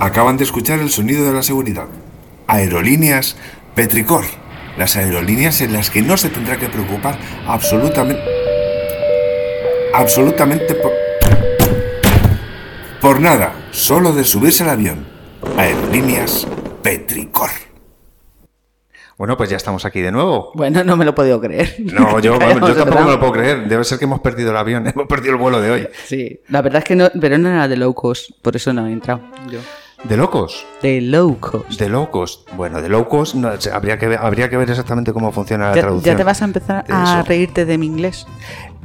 Acaban de escuchar el sonido de la seguridad. Aerolíneas Petricor. Las aerolíneas en las que no se tendrá que preocupar absolutamente... Absolutamente por... Por nada, solo de subirse al avión. Aerolíneas Petricor. Bueno, pues ya estamos aquí de nuevo. Bueno, no me lo he podido creer. No, yo, de tampoco me lo puedo creer. Debe ser que hemos perdido el avión, hemos perdido el vuelo de hoy. Sí, la verdad es que no, pero no era de low cost, por eso no he entrado. Yo. ¿De locos? De low cost. De locos. Bueno, de locos no, habría, que ver, habría que ver exactamente cómo funciona la ¿Ya, traducción. ya te vas a empezar a reírte de mi inglés?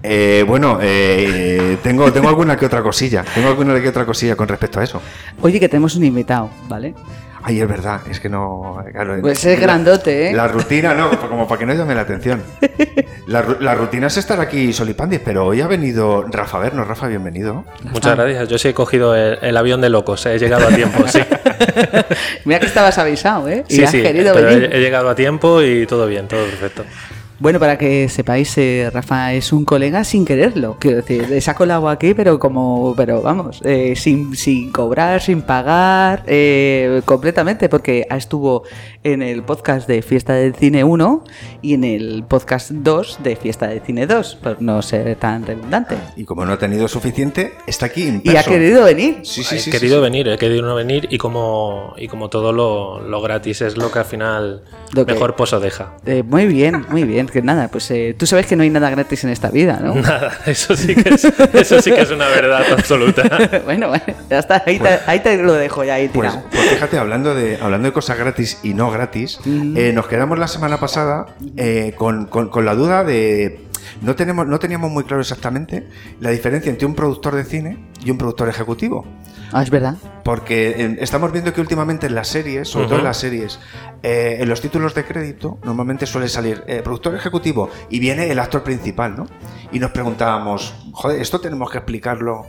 Eh, bueno, eh, tengo, tengo alguna que otra cosilla. Tengo alguna que otra cosilla con respecto a eso. Oye, que tenemos un invitado, ¿vale? Ay, es verdad, es que no. claro, Pues es la- grandote, ¿eh? La rutina, no, como para que no llame la atención. La, la rutina es estar aquí solipandis, pero hoy ha venido Rafa Vernos. Rafa, bienvenido. Muchas gracias. Yo sí he cogido el, el avión de locos. He llegado a tiempo, sí. Mira que estabas avisado, ¿eh? Y Sí, has sí. querido pero venir. he, he llegado a tiempo y todo bien, todo perfecto. Bueno, para que sepáis, eh, Rafa es un colega sin quererlo. Quiero decir, se ha colado aquí, pero como, pero vamos, eh, sin, sin cobrar, sin pagar, eh, completamente, porque estuvo en el podcast de Fiesta del Cine 1 y en el podcast 2 de Fiesta del Cine 2, por no ser tan redundante. Y como no ha tenido suficiente, está aquí en Y ha querido venir. Sí, sí, he sí. querido sí, venir, he querido no venir y como, y como todo lo, lo gratis es lo que al final Lo que- mejor pozo deja. Eh, muy bien, muy bien. Que nada, pues eh, tú sabes que no hay nada gratis en esta vida, ¿no? Nada, eso sí que es, eso sí que es una verdad absoluta. bueno, bueno, ya está, ahí, te, ahí te lo dejo ya ahí Pues, tirado. pues fíjate, hablando de, hablando de cosas gratis y no gratis, eh, nos quedamos la semana pasada eh, con, con- con la duda de. No, tenemos, no teníamos muy claro exactamente la diferencia entre un productor de cine y un productor ejecutivo. Ah, es verdad. Porque estamos viendo que últimamente en las series, sobre todo en las series, eh, en los títulos de crédito, normalmente suele salir eh, productor ejecutivo y viene el actor principal, ¿no? Y nos preguntábamos, joder, esto tenemos que explicarlo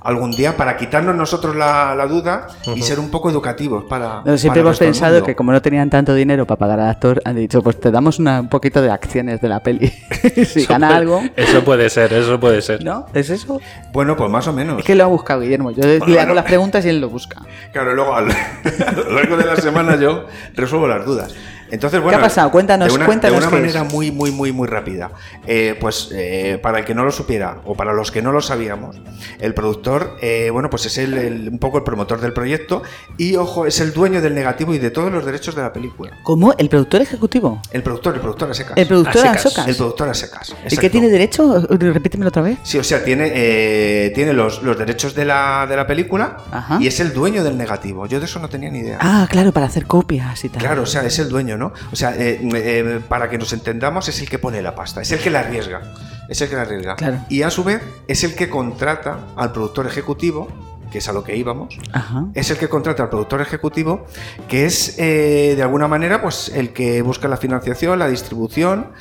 algún día para quitarnos nosotros la, la duda y ser un poco educativos para. No, siempre para hemos pensado mundo. que como no tenían tanto dinero para pagar al actor, han dicho, pues te damos una- un poquito de acciones de la peli. si Eso gana puede- algo. Eso puede ser, eso puede ser. ¿No? ¿Es eso? Bueno, pues más o menos. Es que lo ha buscado Guillermo. Yo le hago bueno. las preguntas y él lo busca. Claro, luego al- a lo largo de la semana yo resuelvo las dudas. Entonces, bueno, ha pasado? Cuéntanos, de una, cuéntanos De una qué manera es. muy, muy, muy, muy rápida. Eh, pues eh, para el que no lo supiera o para los que no lo sabíamos, el productor, eh, bueno, pues es el, el- un poco el promotor del proyecto y, ojo, es el dueño del negativo y de todos los derechos de la película. ¿Cómo? ¿El productor ejecutivo? El productor, el productor a secas. ¿El productor A a secas. El productor a secas. ¿El que exacto. tiene derecho? Repítemelo otra vez. Sí, o sea, tiene, eh, tiene los, los derechos de la, de la película Ajá. y es el dueño del negativo. Yo de eso no tenía ni idea. Ah, claro, para hacer copias y tal. Claro, o sea, es el dueño, ¿no? O sea, eh, eh, para que nos entendamos, es el que pone la pasta, es el que la arriesga. Es el que la arriesga. Claro. Y a su vez, es el que contrata al productor ejecutivo, que es a lo que íbamos. Ajá. Es el que contrata al productor ejecutivo, que es eh, de alguna manera pues el que busca la financiación, la distribución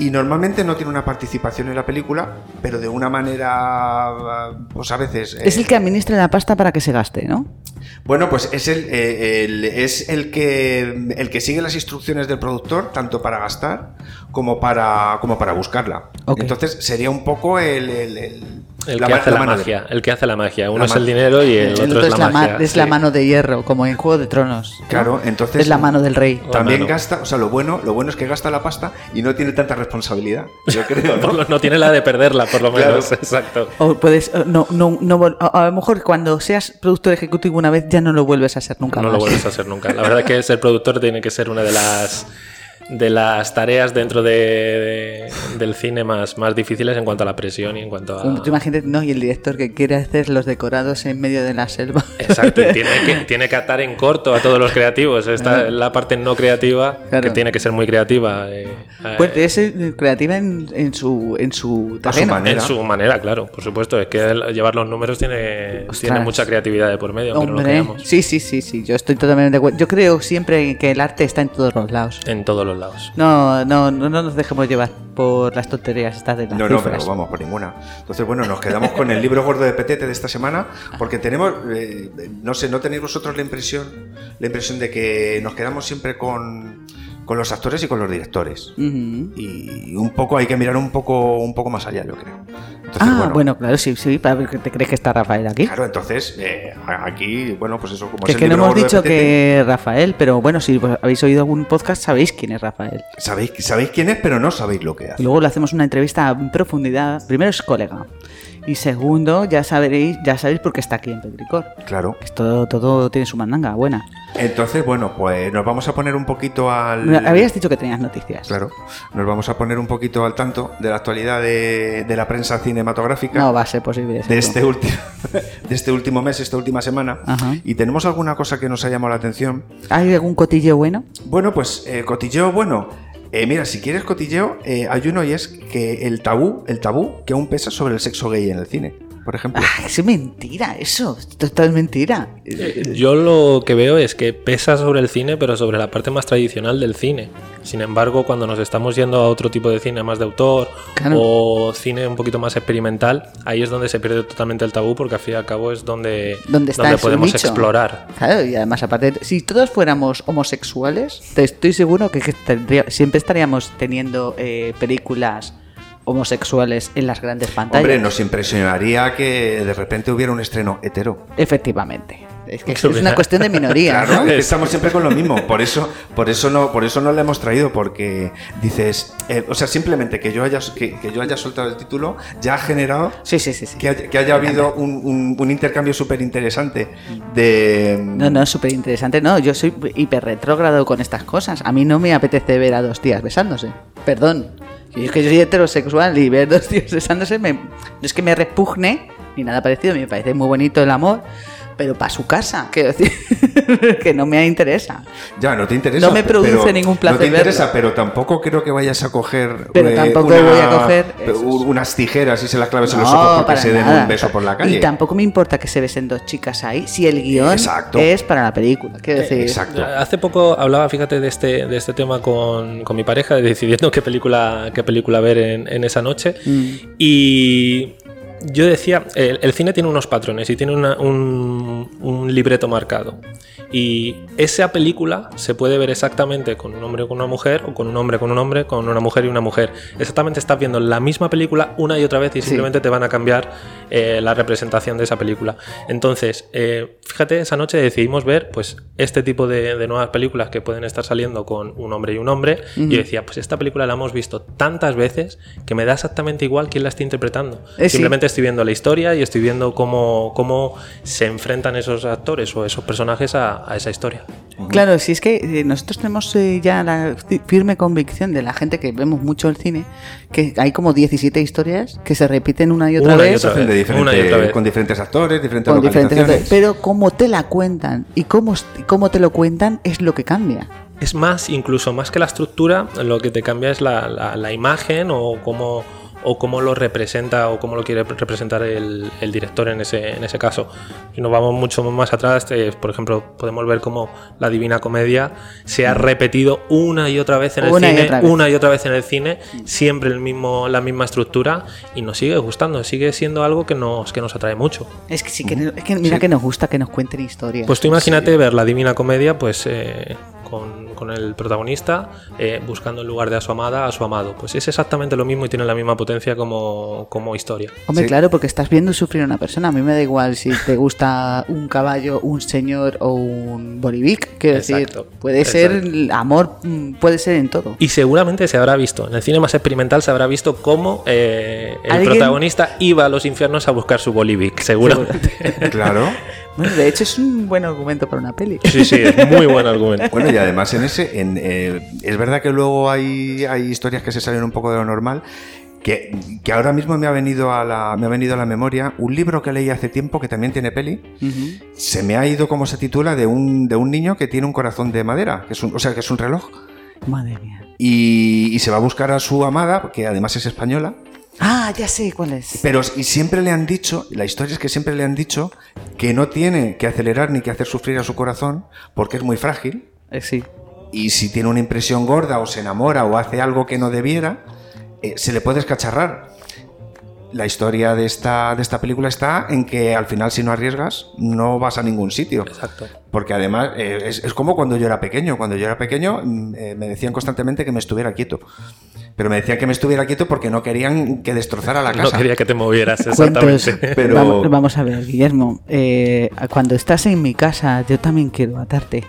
y normalmente no tiene una participación en la película, pero de una manera, pues a veces... eh, Es el que administra la pasta para que se gaste, ¿no? bueno, pues es el, eh, el- es el que el que sigue las instrucciones del productor, tanto para gastar como para, como para buscarla. Entonces sería un poco el, el- el- la que hace la la mano de- magia, el que hace la magia. Uno La es ma- el dinero y el, otro es la, ma- magia. es la mano de hierro, como en Juego de Tronos. ¿no? Claro, entonces Es la mano del rey. También gasta, o sea, lo bueno, lo bueno es que gasta la pasta y no tiene tanta responsabilidad. Yo creo, Por ¿no? lo- no tiene la de perderla, por lo Claro. menos. Exacto. O puedes, no, no, no, a a lo mejor cuando seas productor ejecutivo una vez ya no lo vuelves a ser nunca No más. lo vuelves a hacer nunca. La verdad que ser productor tiene que ser una de las de las tareas dentro de, de- del cine más, más difíciles en cuanto a la presión y en cuanto a... Tú imagínate, no, y el director que quiere hacer los decorados en medio de la selva. Exacto, y tiene que, tiene que atar en corto a todos los creativos. Esta es la parte no creativa, Claro. que tiene que ser muy creativa. eh, eh, Pues es creativa en, en su en su A su terreno. manera. en su manera, claro, por supuesto. Es que llevar los números tiene, Ostras. tiene mucha creatividad de por medio, no Hombre, creamos. sí, sí, sí, sí, yo estoy totalmente de acuerdo. Yo creo siempre que el arte está en todos los lados. En todos los lados. No, no, no, no nos dejemos llevar por las tonterías estas de las No, no, pero vamos, por ninguna. Entonces, bueno, nos quedamos con el libro gordo de Petete de esta semana, porque tenemos, eh, no sé, ¿no tenéis vosotros la impresión, la impresión de que nos quedamos siempre con, con los actores y con los directores? Y un poco hay que mirar un poco, un poco más allá, yo creo. Entonces, ah, bueno, claro, sí, sí, para ver que te crees que está Rafael aquí. Claro, entonces, eh, aquí, bueno, pues eso, como Que es es que no hemos dicho que Rafael, pero bueno, si habéis oído algún podcast sabéis quién es Rafael. Sabéis, sabéis quién es, pero no sabéis lo que Y hace. luego le hacemos una entrevista en profundidad. Primero es colega. Y segundo, ya sabréis, ya sabéis por qué está aquí en Petricor. Claro. Que todo, todo tiene su mandanga buena. Entonces, bueno, pues nos vamos a poner un poquito al... Habías dicho que tenías noticias. Claro, nos vamos a poner un poquito al tanto de la actualidad de, de la prensa cinematográfica. No va a ser posible. de este, último, de este último mes, esta última semana. Ajá. Y tenemos alguna cosa que nos ha llamado la atención. ¿Hay algún cotillo bueno? Bueno, pues eh, cotilleo, bueno. Eh, mira, si quieres cotilleo, eh, hay uno y es que el tabú, el tabú que aún pesa sobre el sexo gay en el cine, por ejemplo. Ah, es mentira, eso. Esto es mentira. Yo lo que veo es que pesa sobre el cine, pero sobre la parte más tradicional del cine. Sin embargo, cuando nos estamos yendo a otro tipo de cine más de autor Claro. o cine un poquito más experimental, ahí es donde se pierde totalmente el tabú, porque al fin y al cabo es donde, ¿Dónde está ese podemos nicho? explorar. Claro, y además, aparte, si todos fuéramos homosexuales, te estoy seguro que, que tendría- siempre estaríamos teniendo eh, películas homosexuales en las grandes pantallas. Hombre, nos impresionaría que de repente hubiera un estreno hetero. Efectivamente. Es que es una cuestión de minoría. Claro, ¿no? es que estamos siempre con lo mismo. Por eso, por eso no, por eso no lo hemos traído, porque dices, eh, o sea, simplemente que yo haya que, que yo haya soltado el título ya ha generado Sí, sí, sí. sí. que haya, que haya habido un, un- un intercambio súper interesante de No, no, súper interesante. No, yo soy hiper retrógrado con estas cosas. A mí no me apetece ver a dos tías besándose. Perdón. Y es que yo soy heterosexual y ver dos tíos besándose me- no es que me repugne ni nada parecido. Me parece muy bonito el amor, pero para su casa. Quiero decir que no me interesa. Ya, no te interesa. No me produce pero- ningún placer No te interesa, verlo. pero tampoco creo que vayas a coger. Pero eh, tampoco una- voy a coger unas tijeras y se las claves en los No, ojos porque para se den nada. un beso por la calle. Y tampoco me importa que se besen dos chicas ahí si el guion Exacto. es para la película. Quiero decir, Exacto. Hace poco hablaba, fíjate, de este, de este tema con, con mi pareja, decidiendo qué película, qué película ver en, en esa noche. Mm. Y yo decía, el, el cine tiene unos patrones y tiene una- un, un libreto marcado. Y esa película se puede ver exactamente con un hombre con una mujer, o con un hombre con un hombre, con una mujer y una mujer. Exactamente estás viendo la misma película una y otra vez y Sí. simplemente te van a cambiar eh, la representación de esa película. Entonces, eh, fíjate, esa noche decidimos ver pues este tipo de, de nuevas películas que pueden estar saliendo con un hombre y un hombre. Y yo decía, pues esta película la hemos visto tantas veces que me da exactamente igual quién la está interpretando. Eh, sí. Simplemente estoy viendo la historia y estoy viendo cómo, cómo se enfrentan esos actores o esos personajes a, a esa historia. Claro, si es que eh, nosotros tenemos eh, ya la fi- firme convicción de la gente que vemos mucho el cine, que hay como 17 historias que se repiten una y otra Una y vez otra Hacen de vez, diferente- una y otra vez. con diferentes actores, diferentes con diferentes localizaciones. pero cómo te la cuentan y cómo, cómo te lo cuentan es lo que cambia. Es más, incluso más que la estructura, lo que te cambia es la, la- la imagen o cómo, o cómo lo representa o cómo lo quiere representar el, el director en ese, en ese caso. Si nos vamos mucho más atrás, eh, por ejemplo, podemos ver cómo la Divina Comedia se ha repetido una y otra vez en el Una y cine, vez. una y otra vez en el cine, siempre el mismo, la misma estructura y nos sigue gustando, sigue siendo algo que nos, que nos atrae mucho. Es que sí que, es que mira que nos gusta que nos cuenten historias. Pues tú imagínate ver la Divina Comedia, pues eh, con, con el protagonista eh, buscando en lugar de a su amada a su amado. Pues es exactamente lo mismo y tiene la misma potencia como, como historia. Hombre, Sí. claro, porque estás viendo sufrir a una persona. A mí me da igual si te gusta un caballo, un señor o un bolivic. Quiero Exacto, decir, puede ser amor, mm, puede ser en todo. Y seguramente se habrá visto, en el cine más experimental se habrá visto cómo eh, el ¿Alguien? protagonista iba a los infiernos a buscar su Bolivic, seguramente. Claro. Bueno, de hecho es un buen argumento para una peli. Sí, sí, es muy buen argumento. Bueno, y además en ese, en, eh, es verdad que luego hay, hay historias que se salen un poco de lo normal. Que, que ahora mismo me ha venido a la me ha venido a la memoria un libro que leí hace tiempo que también tiene peli se me ha ido como se titula de un, de un niño que tiene un corazón de madera que es un, o sea que es un reloj Madre mía. y, y se va a buscar a su amada que además es española Ah, ya sé cuál es. pero y siempre le han dicho la historia es que siempre le han dicho que no tiene que acelerar ni que hacer sufrir a su corazón porque es muy frágil Eh, sí. y si tiene una impresión gorda o se enamora o hace algo que no debiera, eh, se le puede escacharrar. La historia de esta, de esta película está en que al final si no arriesgas no vas a ningún sitio. Exacto. Porque además eh, es, es como cuando yo era pequeño. Cuando yo era pequeño mm, eh, me decían constantemente que me estuviera quieto. Pero me decían que me estuviera quieto porque no querían que destrozara la No casa. quería que te movieras, Cuentos. exactamente. Pero- Vamos, vamos a ver, Guillermo. eh, cuando estás en mi casa, yo también quiero atarte.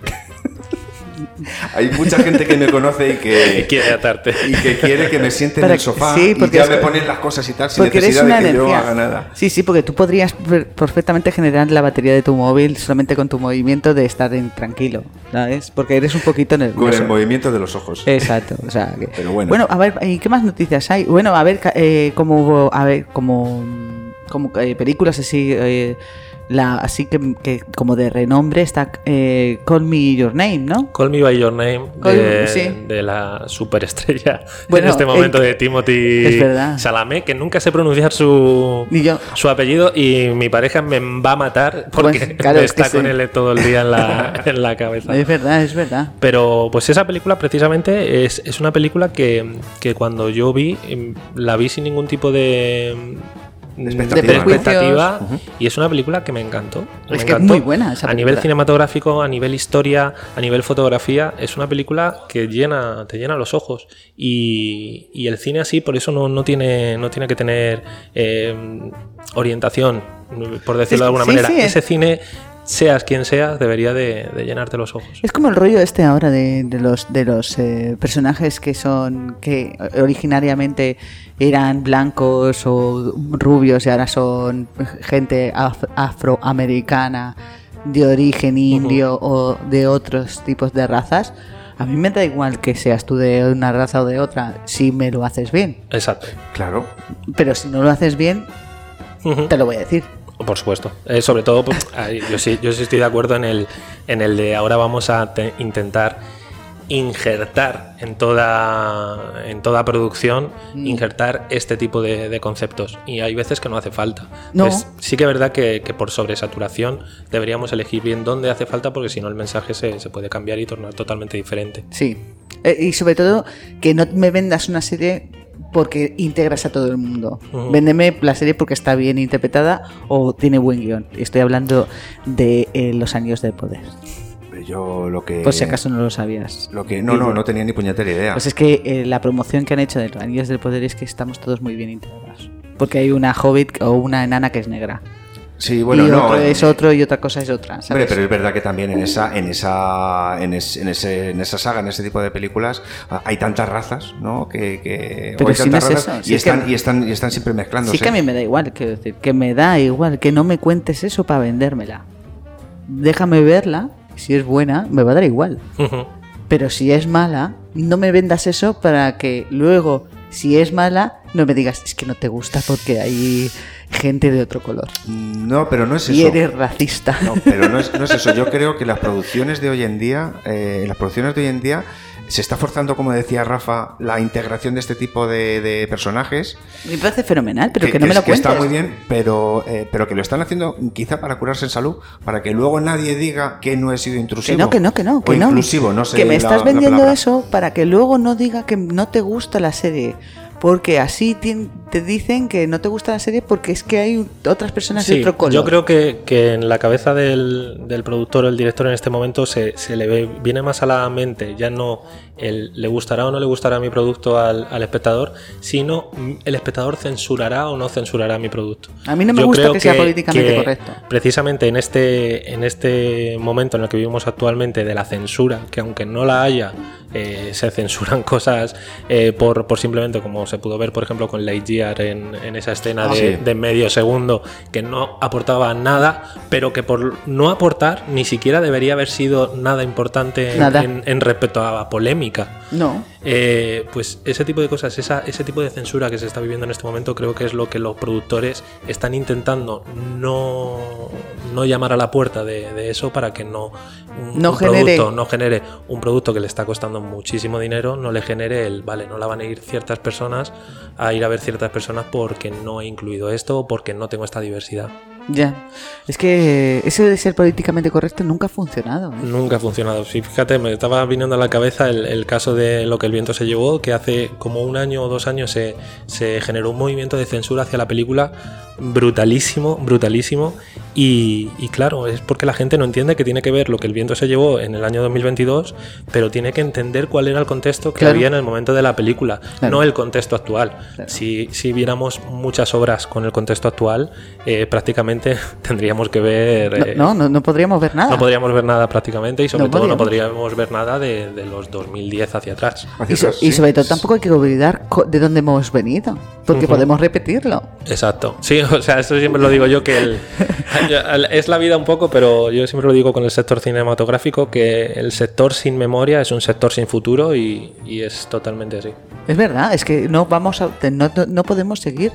Hay mucha gente que me conoce y Y que, quiere atarte. y que quiere que me siente en el sofá sí, y ya es me ponen las cosas y tal sin Porque eres necesidad una de que energía. yo haga nada. Sí, sí, porque tú podrías per- perfectamente generar la batería de tu móvil solamente con tu movimiento de estar en tranquilo, ¿sabes? Porque eres un poquito Con nervioso. el movimiento de los ojos. Exacto, o sea, que- Pero bueno. a ver, ¿y qué más noticias hay? Bueno, a ver, ca- eh, como, a ver, como, como eh, películas así, eh, la, así que, que como de renombre está eh, Call Me Your Name, ¿no? Call Me By Your Name Call- de, sí. de la superestrella Bueno, en este momento de Timothy. Chalamet, que nunca sé pronunciar su, yo. su apellido y mi pareja me va a matar porque Pues, claro, es que está con sí. él todo el día en la, en la cabeza. Es verdad, es verdad. Pero pues esa película precisamente es, es una película que, que cuando yo vi, em, la vi sin ningún tipo de, De de expectativa. y es una película que me encantó. me Es que es muy buena esa A nivel cinematográfico, a nivel historia, a nivel fotografía, es una película que llena, te llena los ojos. Y, y el cine así, por eso no, no tiene, no tiene que tener eh, orientación, por decirlo de alguna Sí, manera. sí, es- Ese cine, seas quien seas, debería de, de llenarte los ojos. Es como el rollo este ahora de, de los de los eh, personajes que son que originariamente eran blancos o rubios y ahora son gente af- afroamericana de origen indio o de otros tipos de razas. A mí me da igual que seas tú de una raza o de otra si me lo haces bien. Exacto. Claro. Pero si no lo haces bien, te lo voy a decir. Por supuesto. Eh, sobre todo, pues, yo sí, yo sí estoy de acuerdo en el, en el de ahora vamos a te- intentar injertar en toda, en toda producción, Mm. injertar este tipo de, de conceptos. Y hay veces que no hace falta. No. Sí que es verdad que, que por sobresaturación deberíamos elegir bien dónde hace falta, porque si no el mensaje se, se puede cambiar y tornar totalmente diferente. Sí. Eh, y sobre todo, que no me vendas una serie porque integras a todo el mundo. Ujú. Véndeme la serie porque está bien interpretada o tiene buen guion. Estoy hablando de eh, Los Años del Poder. Yo lo que. Por si acaso no lo sabías. Lo que, no, no, no tenía ni puñetera idea. Pues es que eh, la promoción que han hecho de Los Anillos del Poder es que estamos todos muy bien integrados. Porque hay una hobbit o una enana que es negra. Sí, bueno, y no. otro eh, es otro y otra cosa es otra. Pero es verdad que también en esa, en esa, en, es- en ese, en esa saga, en ese tipo de películas, ah, hay tantas razas, ¿no? Que, que Pero hay si no es razas eso, y si es están, que- y están, y están siempre mezclándose. Sí que a mí me da igual, quiero decir, que me da igual, que no me cuentes eso para vendérmela. Déjame verla, si es buena, me va a dar igual. Pero si es mala, no me vendas eso para que luego, si es mala, no me digas, es que no te gusta porque hay gente de otro color. No, pero no es eso. Y eres racista. No, pero no es, no es eso. Yo creo que las producciones de hoy en día, eh, las producciones de hoy en día, se está forzando, como decía Rafa, la integración de este tipo de, de personajes. Me parece fenomenal, pero que, no me lo que cuentes. está muy bien, pero, eh, pero que lo están haciendo quizá para curarse en salud, para que luego nadie diga que no he sido intrusivo. Que no, que no, que no, O que no. inclusivo, no sé. Que me estás la vendiendo eso para que luego no diga que no te gusta la serie. Porque así te dicen que no te gusta la serie porque es que hay otras personas de otro color. yo creo que, que en la cabeza del, del productor o el director en este momento se, se le ve, viene más a la mente ya no el le gustará o no le gustará mi producto al, al espectador, sino mm, el espectador censurará o no censurará mi producto. A mí no me Yo gusta que sea políticamente correcto. Precisamente en este, en este momento en el que vivimos actualmente de la censura, que aunque no la haya, eh, se censuran cosas eh, por, por simplemente, como se pudo ver, por ejemplo, con Lightyear en, en esa escena Ah, de, sí. de medio segundo, que no aportaba nada, pero que por no aportar ni siquiera debería haber sido nada importante en- Nada. En, en respecto a polémica. No. Eh, pues ese tipo de cosas, esa, ese tipo de censura que se está viviendo en este momento, creo que es lo que los productores están intentando no, no llamar a la puerta de, de eso para que no, un, No un genere- producto no genere un producto que le está costando muchísimo dinero, no le genere el vale, no la van a ir ciertas personas a ir a ver ciertas personas porque no he incluido esto o porque no tengo esta diversidad. Ya. Es que eso de ser políticamente correcto nunca ha funcionado. ¿eh? Nunca ha funcionado. Sí, fíjate, me estaba viniendo a la cabeza el, el caso de lo que el viento se llevó, que hace como un año o dos años se, se generó un movimiento de censura hacia la película brutalísimo, brutalísimo. Y, y claro, es porque la gente no entiende que tiene que ver lo que el viento se llevó en el año 2022, pero tiene que entender cuál era el contexto que Claro. había en el momento de la película, Claro. no el contexto actual. Claro. Si, si viéramos muchas obras con el contexto actual, eh, prácticamente tendríamos que ver... eh, No, no, no podríamos ver nada. no podríamos ver nada prácticamente y sobre No todo no podríamos. ver nada de, de los 2010 hacia atrás. Hacia Y, so- atrás, y sobre todo tampoco hay que olvidar de dónde hemos venido, porque podemos repetirlo. Exacto. Sí, o sea, eso siempre lo digo yo que el- es la vida un poco, pero yo siempre lo digo con el sector cinematográfico que el sector sin memoria es un sector sin futuro y, es totalmente así. Es verdad, es que no vamos a, no, no- podemos seguir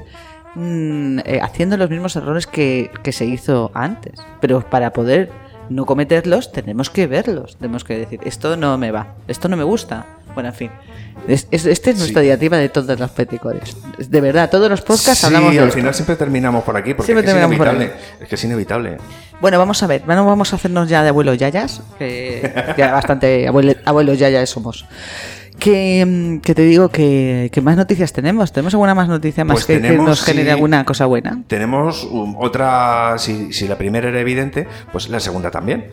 mm, eh, haciendo los mismos errores que se hizo antes. Pero para poder no cometerlos, tenemos que verlos. Tenemos que decir, esto no me va, esto no me gusta. Bueno, en fin. Es, es- esta es nuestra Sí. diatriba de todos los peticores. De verdad, todos los podcasts Sí, hablamos de al esto. final siempre terminamos por aquí, porque es, que inevitable. Es que es inevitable. Bueno, vamos a ver, bueno, vamos a hacernos ya de abuelos yayas, que ya bastante abuele- abuelos yayas somos. Que, mm, que te digo que, que más noticias tenemos. ¿Tenemos alguna más noticia más Pues que, nos genere sí. alguna cosa buena? Tenemos um, otra, si, si la primera era evidente, pues la segunda también.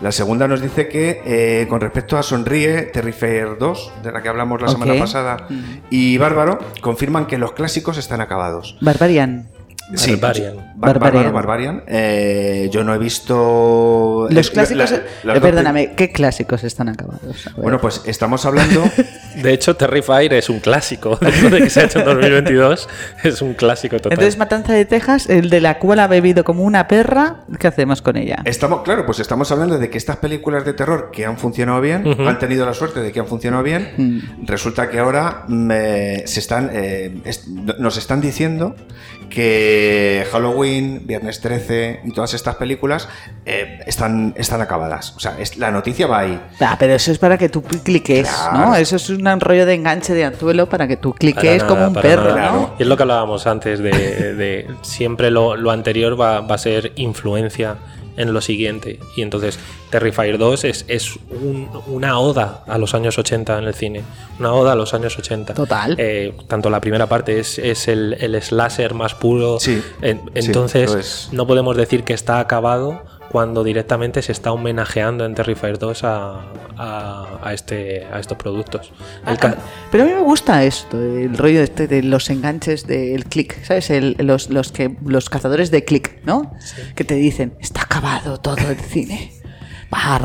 La segunda nos dice que eh, con respecto a Sonríe, Terrifier 2, de la que hablamos la semana pasada, Mm. y Bárbaro, confirman que los clásicos están acabados. Barbarian. Sí, Barbarian. Bar- Barbarian. Eh, yo no he visto... Los clásicos. la- perdóname, ¿qué clásicos están acabados? Bueno, pues estamos hablando... De hecho, Terrifier es un clásico. Después de que se ha hecho en 2022, es un clásico total. Entonces, Matanza de Texas, el de la cual ha bebido como una perra, ¿qué hacemos con ella? Estamos, claro, pues estamos hablando de que estas películas de terror que han funcionado bien, han tenido la suerte de que han funcionado bien, Mm. resulta que ahora mm, eh, se están, eh, nos están diciendo que Halloween, Viernes 13 y todas estas películas eh, están, están acabadas. O sea, es- la noticia va ahí. Ah, pero eso es para que tú cliques, Claro. ¿no? Eso es un rollo de enganche de anzuelo para que tú cliques nada, como un perro, nada. ¿no? Y es lo que hablábamos antes de, de siempre lo, lo anterior va, va a ser influencia en lo siguiente. Y entonces Terrifier 2 es, es un- una oda a los años 80 en el cine. Una oda a los años 80. Total. Eh, tanto la primera parte es, es el, el slasher más puro. Sí, En- sí, entonces no podemos decir que está acabado cuando directamente se está homenajeando en Terrifier 2 a, a- a este, a estos productos. El ca- Pero a mí me gusta esto, el rollo este de los enganches del click, ¿sabes? El- los, los, que, los cazadores de click, ¿no? Que te dicen, está acabado todo el cine.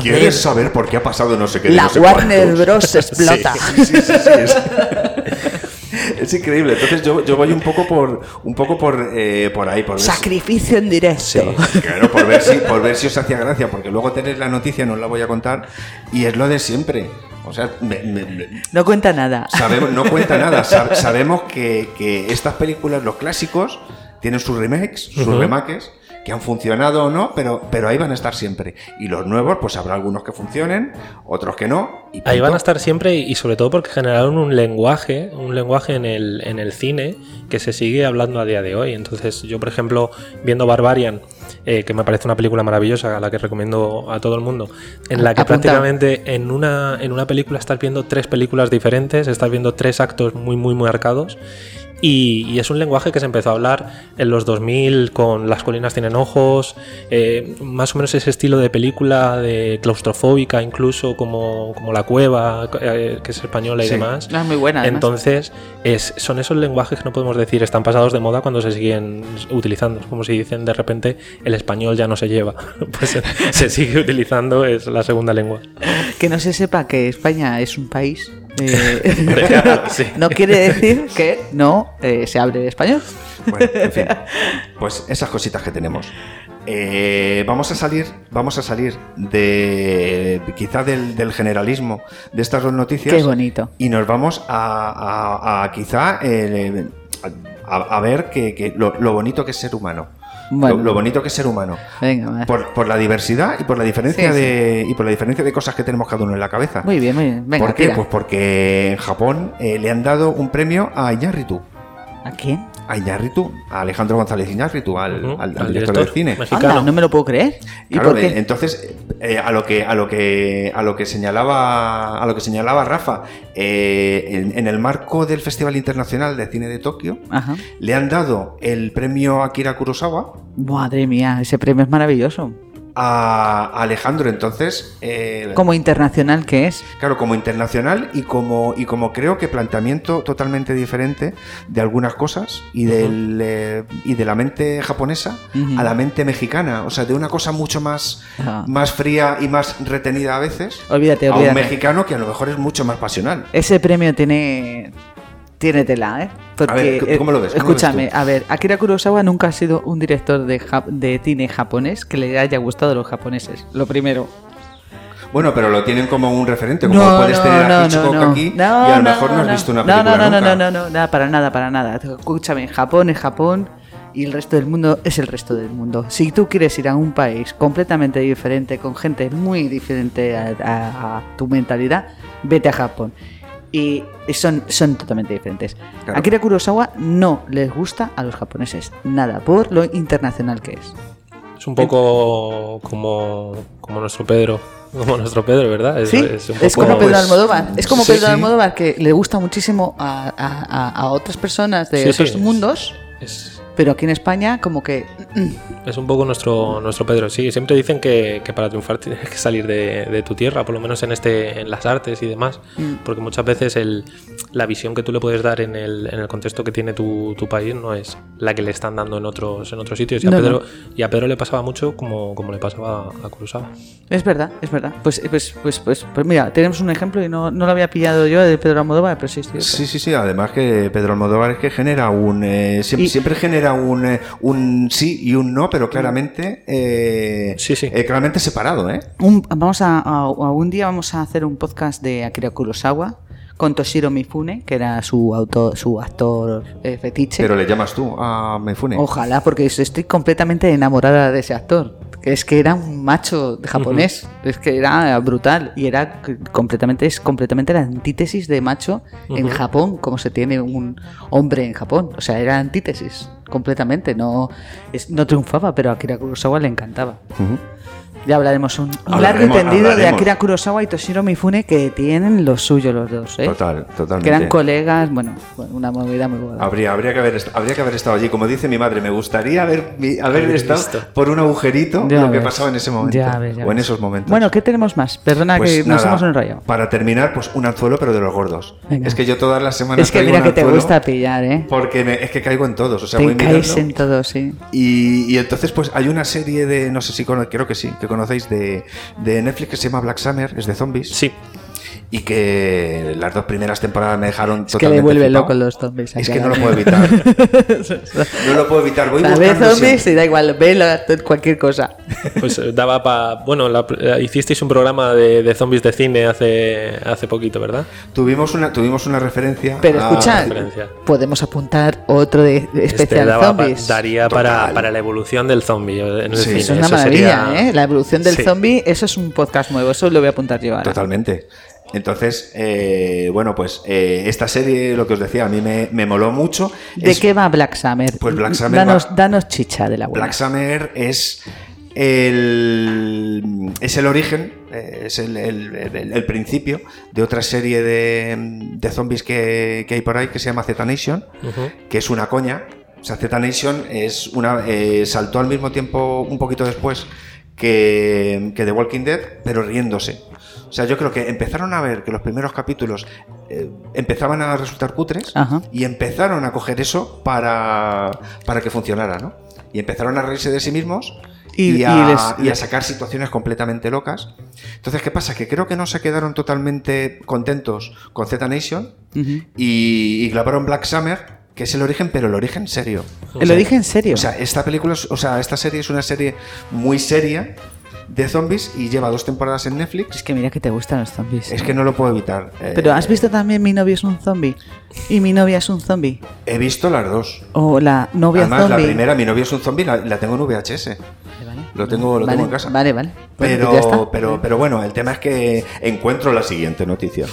¿Quieres saber por qué ha pasado no sé qué? de La no sé Warner cuántos? Bros. explota. Sí, sí, sí, sí, es, es increíble. Entonces yo, yo voy un poco por un poco por, eh, por ahí, por si- Sacrificio en directo. Claro, por ver, si, por ver si os hacía gracia, porque luego tenéis la noticia, no os la voy a contar, y es lo de siempre. O sea, me- me- me- No cuenta nada. sabemos, no cuenta nada. Sab- sabemos que, que estas películas, los clásicos, tienen sus remakes, sus Ujú. remakes, que han funcionado o no, pero, pero ahí van a estar siempre. Y los nuevos, pues habrá algunos que funcionen, otros que no. y Ahí van a estar siempre y, y sobre todo porque generaron un lenguaje, un lenguaje en el, en el cine que se sigue hablando a día de hoy. Entonces yo, por ejemplo, viendo Barbarian, eh, que me parece una película maravillosa, a la que recomiendo a todo el mundo, en la que prácticamente en una, en una película estás viendo tres películas diferentes, estás viendo tres actos muy, muy, muy marcados. Y, y es un lenguaje que se empezó a hablar en los 2000 con Las colinas tienen ojos, eh, más o menos ese estilo de película de claustrofóbica, incluso como, como La Cueva, eh, que es española y Sí. demás. No, es muy buena. además. Entonces, es, son esos lenguajes que no podemos decir están pasados de moda cuando se siguen utilizando. Es como si dicen de repente el español ya no se lleva. Pues se, se sigue utilizando, es la segunda lengua. Que no se sepa que España es un país. Eh, Sí. no quiere decir que no eh, se hable español. Bueno, en fin. Pues esas cositas que tenemos. Eh, vamos a salir, vamos a salir de quizá del, del generalismo de estas dos noticias. Qué bonito. Y nos vamos a, a- a quizá a, a ver que, que lo, lo bonito que es ser humano. Bueno. Lo, lo bonito que es ser humano. Venga. Por, por la diversidad y por la diferencia Sí, sí. de y por la diferencia de cosas que tenemos cada uno en la cabeza. Muy bien, muy bien. Venga, ¿Por qué? tira. Pues porque en Japón eh, le han dado un premio a Iñárritu. ¿A quién? A Iñárritu, a Alejandro González Iñárritu, al, al- al al director de director. cine. Mexicano. Anda, no me lo puedo creer. ¿Y Claro, por qué? eh, entonces eh, a lo que a lo que a lo que señalaba a lo que señalaba Rafa eh, en, en el marco del Festival Internacional de Cine de Tokio Ajá. le han dado el premio Akira Kurosawa Madre mía, ese premio es maravilloso. A Alejandro entonces eh, Como internacional que es. claro como internacional y como y como creo que planteamiento totalmente diferente de algunas cosas y del eh, y de la mente japonesa a la mente mexicana o sea de una cosa mucho más más fría y más retenida a veces Olvídate, a un olvídate. mejicano que a lo mejor es mucho más pasional. Ese premio tiene tiene tela, ¿eh? Porque, A ver, ¿cómo- lo ves? ¿Cómo lo ves escúchame, a ver, Akira Kurosawa nunca ha sido un director de, jap- de cine japonés que le haya gustado a los japoneses. Lo primero. Bueno, pero lo tienen como un referente, como puedes tener a Hitchcock aquí y a lo mejor no has visto una película no, no, no, nunca. no, no, no, nada, para nada, para nada. Escúchame, Japón es Japón y el resto del mundo es el resto del mundo. Si tú quieres ir a un país completamente diferente, con gente muy diferente a, a- a tu mentalidad, vete a Japón. Y son, son totalmente diferentes. Claro. Akira Kurosawa no les gusta a los japoneses, nada, por lo internacional que es. Es un poco como, como nuestro Pedro. Como nuestro Pedro, ¿verdad? Es, Sí, es un es poco- como Pedro pues, Almodóvar. Es como sí, Pedro sí. Almodóvar que le gusta muchísimo a, a- a- otras personas de Sí, sí, otros es- mundos, es- pero aquí en España como que Es un poco nuestro, nuestro Pedro, sí. Siempre dicen que, que para triunfar tienes que salir de, de tu tierra, por lo menos en este en las artes y demás. Mm. Porque muchas veces el, la visión que tú le puedes dar en el, en el contexto que tiene tu, tu país no es la que le están dando en otros, en otros sitios. Y a, No, Pedro, y a Pedro le pasaba mucho como, como le pasaba a Kurosawa. es verdad, es verdad. Pues, pues, pues, pues, pues mira, tenemos un ejemplo y no, no lo había pillado yo de Pedro Almodóvar, pero sí, sí. Sí, sí, sí. Además que Pedro Almodóvar es que genera un... eh, siempre, Y- siempre genera un, eh, un sí y un no, pero claramente... eh, Sí, sí. eh, claramente separado, ¿eh? Un- vamos a, a- a un día vamos a hacer un podcast de Akira Kurosawa con Toshiro Mifune, que era su autor, su actor eh, fetiche. Pero le llamas tú a Mefune. Ojalá, porque estoy completamente enamorada de ese actor. Que es que era un macho de japonés, es que era brutal y era completamente es completamente la antítesis de macho en. Japón, como se tiene un hombre en Japón. O sea, era antítesis completamente. No, es- no triunfaba, pero a Akira Kurosawa le encantaba. Ya hablaremos un, un largo y tendido de hablaremos. Akira Kurosawa y Toshiro Mifune que tienen lo suyo los dos, ¿eh? Total, totalmente. Que eran colegas, bueno, bueno, una movida muy buena. Habría, habría, que haber, habría que haber estado allí. Como dice mi madre, me gustaría haber, haber estado visto. por un agujerito Ya lo que ves. pasaba en ese momento. Ya ves, ya o en ves. esos momentos. Bueno, ¿qué tenemos más? Perdona Pues que nos nada, hemos enrollado. Para terminar, pues un anzuelo, pero de los gordos. Venga. Es que yo todas las semanas Es que mira un que te gusta pillar, ¿eh? Porque me- es que caigo en todos. O sea, voy caes mirando. en todo, sí. Y, y entonces, pues hay una serie de, no sé si creo que sí, que conocéis de, de Netflix que se llama Black Summer, es de zombies. Sí, Y que las dos primeras temporadas me dejaron Es que le totalmente vuelve flipado. loco los zombies. Es que a no lo puedo evitar. No lo puedo evitar. Voy O sea, ve buscando zombies y da igual, ve la- cualquier cosa. pues eh, daba para... Bueno, la- eh, hicisteis un programa de, de zombies de cine hace, hace poquito, ¿verdad? Tuvimos una, tuvimos una referencia. Pero a- escucha, referencia. podemos apuntar otro de, de Este especial pa- zombies. daría para, para la evolución del zombie eh, en el Sí, cine. Eso es una Eso maravilla, sería- ¿eh? La evolución del Sí. zombie, eso es un podcast nuevo, eso lo voy a apuntar yo ahora. Totalmente. Entonces, eh, bueno, pues eh, esta serie, lo que os decía, a mí me, me moló mucho. ¿De Es- qué va Black Summer? Pues Black Summer danos, va- danos chicha de la buena. Black Summer es el, es el origen, eh, es el, el- el- el principio de otra serie de, de zombies que, que hay por ahí que se llama Z Nation, que es una coña. O sea, Z Nation es una, eh, saltó al mismo tiempo, un poquito después, que, que The Walking Dead, pero riéndose. O sea, yo creo que empezaron a ver que los primeros capítulos eh, empezaban a resultar cutres Ajá. y empezaron a coger eso para, para que funcionara, ¿no? Y empezaron a reírse de sí mismos Y- y, a, y les- y a sacar situaciones completamente locas. Entonces, ¿qué pasa? Que creo que no se quedaron totalmente contentos con Z Nation y, y clavaron Black Summer, que es el origen, pero el origen serio. Lo dije en serio. O sea, esta película, o sea, esta serie es una serie muy seria de zombies y lleva dos temporadas en Netflix. es que mira que te gustan los zombies. Es que no lo puedo evitar. Eh, Pero ¿has visto también Mi novio es un zombie? ¿Y mi novia es un zombie? He visto las dos. O la novia Además, zombie. la primera, mi novio es un zombie, la, la tengo en VHS. Vale, vale. Lo tengo, lo Vale, tengo en casa. Vale, vale. Bueno, Pero, pues ya está. pero, pero bueno, el tema es que encuentro la siguiente noticia.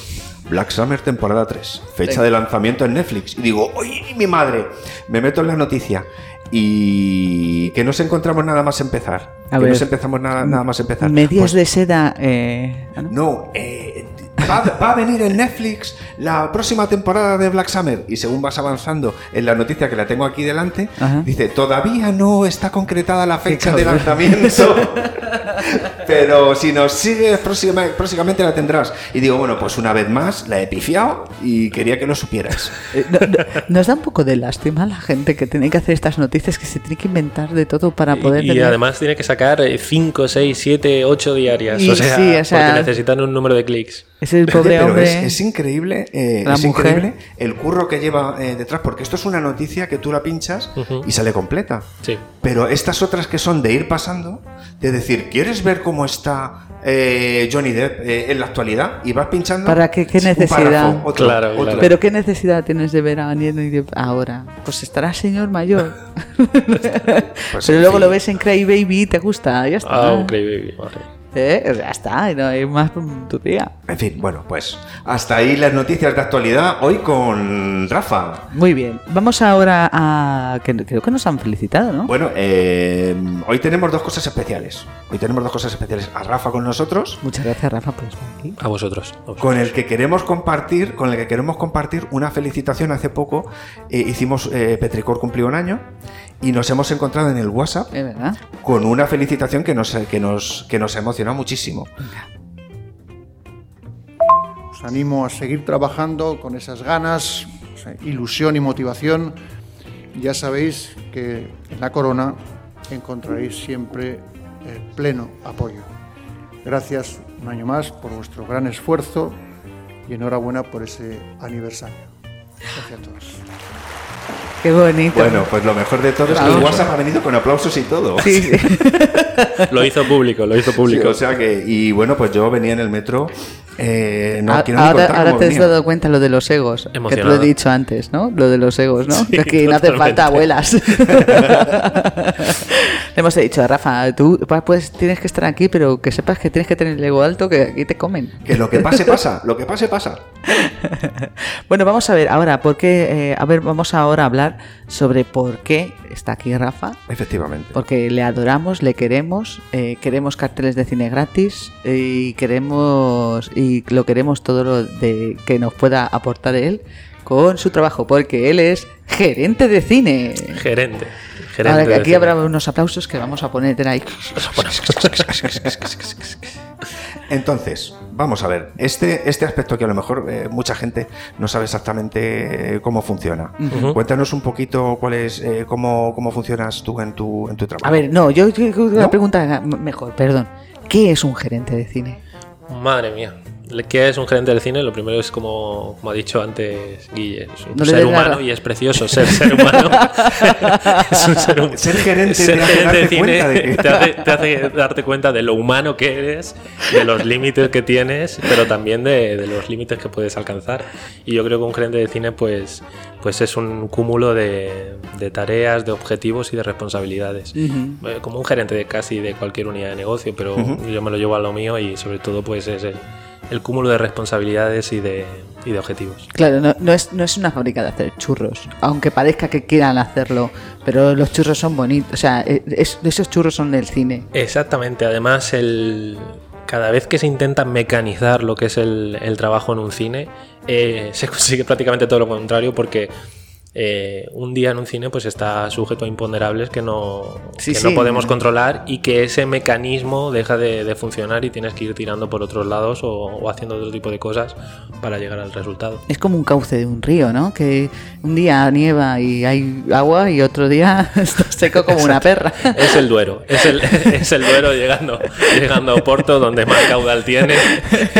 Black Summer temporada 3, fecha de lanzamiento en Netflix. Y digo, ¡ay, mi madre! Me meto en la noticia y que no nos encontramos nada más empezar. A que ver. nos empezamos nada, nada más empezar. Medias Pues, de seda. Eh, ¿no? no, eh, va, va a venir en Netflix la próxima temporada de Black Summer. Y según vas avanzando en la noticia que la tengo aquí delante, Ajá. dice: Todavía no está concretada la fecha de lanzamiento. Pero si nos sigues próxima- próximamente la tendrás. Y digo, bueno, pues una vez más la he pifiado y quería que lo supieras. Eh, no- no- nos da un poco de lástima la gente que tiene que hacer estas noticias que se tiene que inventar de todo para poder Y, y tener- además tiene que sacar 5, 6, 7, 8 diarias. Y o, sea, sí, o sea- porque necesitan un número de clics. Es el pobre Pero hombre. es, es increíble, eh, La es mujer. increíble el curro que lleva eh, detrás, porque esto es una noticia que tú la pinchas y sale completa. Sí. Pero estas otras que son de ir pasando, de decir, ¿quieres ver cómo está eh, Johnny Depp eh, en la actualidad? Y vas pinchando. ¿Para qué? ¿Qué un necesidad? párrafo, otro, Claro, otro. claro. Pero qué necesidad tienes de ver a Johnny Depp ahora. Pues estará señor mayor. Pues, Pero luego fin. lo ves en Cry Baby y te gusta, ya está. Ah, oh, Cray Baby, madre. ¿Eh? Ya está, y no hay más tu tía. En fin, bueno, pues hasta ahí las noticias de actualidad hoy con Rafa. Muy bien, vamos ahora a... que creo que nos han felicitado, ¿no? Bueno, eh, hoy tenemos dos cosas especiales. Hoy tenemos dos cosas especiales. A Rafa con nosotros, Muchas gracias, Rafa, por estar aquí. A vosotros. a vosotros. con el que queremos compartir, con el que queremos compartir una felicitación. Hace poco eh, hicimos eh, Petricor cumplió un año y nos hemos encontrado en el WhatsApp Es verdad. con una felicitación que nos, que nos, que nos emociona muchísimo. Os animo a seguir trabajando con esas ganas, ilusión y motivación. Ya sabéis que en la corona encontraréis siempre eh, pleno apoyo. Gracias un año más por vuestro gran esfuerzo y enhorabuena por ese aniversario. Gracias a todos. Qué bonito. Bueno, pues lo mejor de todo es que. WhatsApp ha venido con aplausos y todo. Sí, sí. Lo hizo público, lo hizo Sí, público. o sea que, y bueno, pues yo venía en el metro. eh, no A- quiero ni ahora te has dado cuenta lo de los egos. Que te lo he dicho antes, ¿no? Lo de los egos, ¿no? Sí, que aquí no hace falta abuelas. Le hemos dicho a Rafa, tú pues, tienes que estar aquí, pero que sepas que tienes que tener el ego alto, que aquí te comen. Que lo que pase, pasa. Lo que pase, pasa. Bueno, vamos a ver ahora, ¿por qué? eh, a ver, vamos ahora a hablar sobre por qué está aquí Rafa. Efectivamente. Porque le adoramos, le queremos, eh, queremos carteles de cine gratis y queremos y lo queremos todo lo de que nos pueda aportar él con su trabajo, porque él es gerente de cine. Gerente. gerente Ahora que de aquí cine. habrá unos aplausos que vamos a poner ahí. Entonces, vamos a ver. Este, este aspecto que a lo mejor eh, mucha gente no sabe exactamente eh, cómo funciona. Cuéntanos un poquito cuál es, eh, cómo, cómo funcionas tú en tu, en tu trabajo. A ver, no, yo yo- yo- la ¿No? pregunta mejor, perdón. ¿Qué es un gerente de cine? Madre mía. ¿Qué es un gerente del cine? Lo primero es como, como ha dicho antes Guille, es un No ser humano y es precioso ser ser humano. es un ser, hum- Ser gerente ser te hace gerente de darte cine cuenta de que- te, hace, te hace darte cuenta de lo humano que eres, de los límites que tienes, pero también de, de los límites que puedes alcanzar. Y yo creo que un gerente de cine pues, pues es un cúmulo de, de tareas, de objetivos y de responsabilidades. Ujú. Eh, como un gerente de casi de cualquier unidad de negocio, pero yo me lo llevo a lo mío y sobre todo pues es el, el cúmulo de responsabilidades y de, y de objetivos. Claro, no, no es, no es una fábrica de hacer churros, aunque parezca que quieran hacerlo, pero los churros son bonitos, o sea, e, es- esos churros son del cine. Exactamente, además el, cada vez que se intenta mecanizar lo que es el, el trabajo en un cine, eh, se consigue prácticamente todo lo contrario porque eh, un día en un cine pues está sujeto a imponderables que no, Sí, que sí. no podemos controlar y que ese mecanismo deja de, de funcionar y tienes que ir tirando por otros lados o, o haciendo otro tipo de cosas para llegar al resultado. Es como un cauce de un río, ¿no? Que un día nieva y hay agua y otro día está seco como una perra. Es el Duero, es el, es el Duero llegando, llegando a Oporto donde más caudal tiene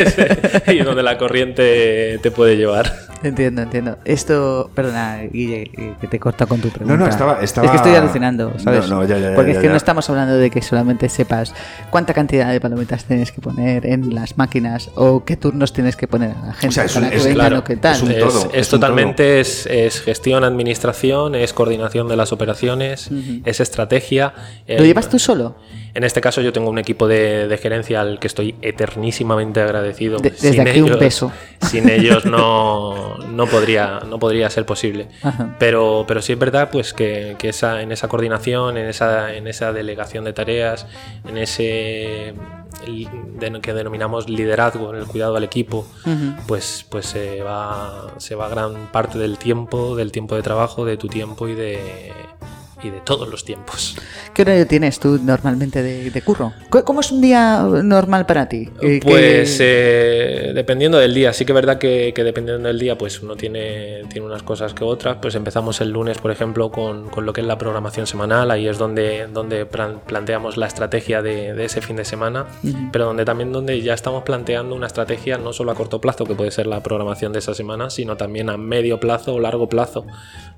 y donde la corriente te puede llevar. Entiendo, entiendo. Esto, perdona, Guille, eh, que te corta con tu pregunta. No, no, estaba- estaba- Es que estoy alucinando, ¿sabes? No, no, ya, ya, ya, Porque es que ya. no estamos hablando de que solamente sepas cuánta cantidad de palomitas tienes que poner en las máquinas o qué turnos tienes que poner a la gente sea, es para un- que es- vengan claro, o qué tal. es un Es, todo, es es un totalmente es, es gestión, administración, es coordinación de las operaciones, es estrategia. ¿Lo El- llevas tú solo? En este caso yo tengo un equipo de, de gerencia al que estoy eternísimamente agradecido. De- desde aquí un beso. Sin ellos no, no, podría, no podría ser posible. Ajá. Pero, pero sí es verdad pues que, que esa, en esa coordinación, en esa, en esa delegación de tareas, en ese que denominamos liderazgo, en el cuidado al equipo, pues, pues se, va, se va gran parte del tiempo, del tiempo de trabajo, de tu tiempo y de, y de todos los tiempos. ¿Qué horario tienes tú normalmente de, de curro? ¿Cómo- ¿Cómo es un día normal para ti? Pues eh, dependiendo del día, sí que es verdad que, que dependiendo del día, pues uno tiene, tiene unas cosas que otras. Pues empezamos el lunes, por ejemplo, con, con lo que es la programación semanal, ahí es donde, donde plan- planteamos la estrategia de, de ese fin de semana, pero donde también donde ya estamos planteando una estrategia no solo a corto plazo, que puede ser la programación de esa semana, sino también a medio plazo o largo plazo.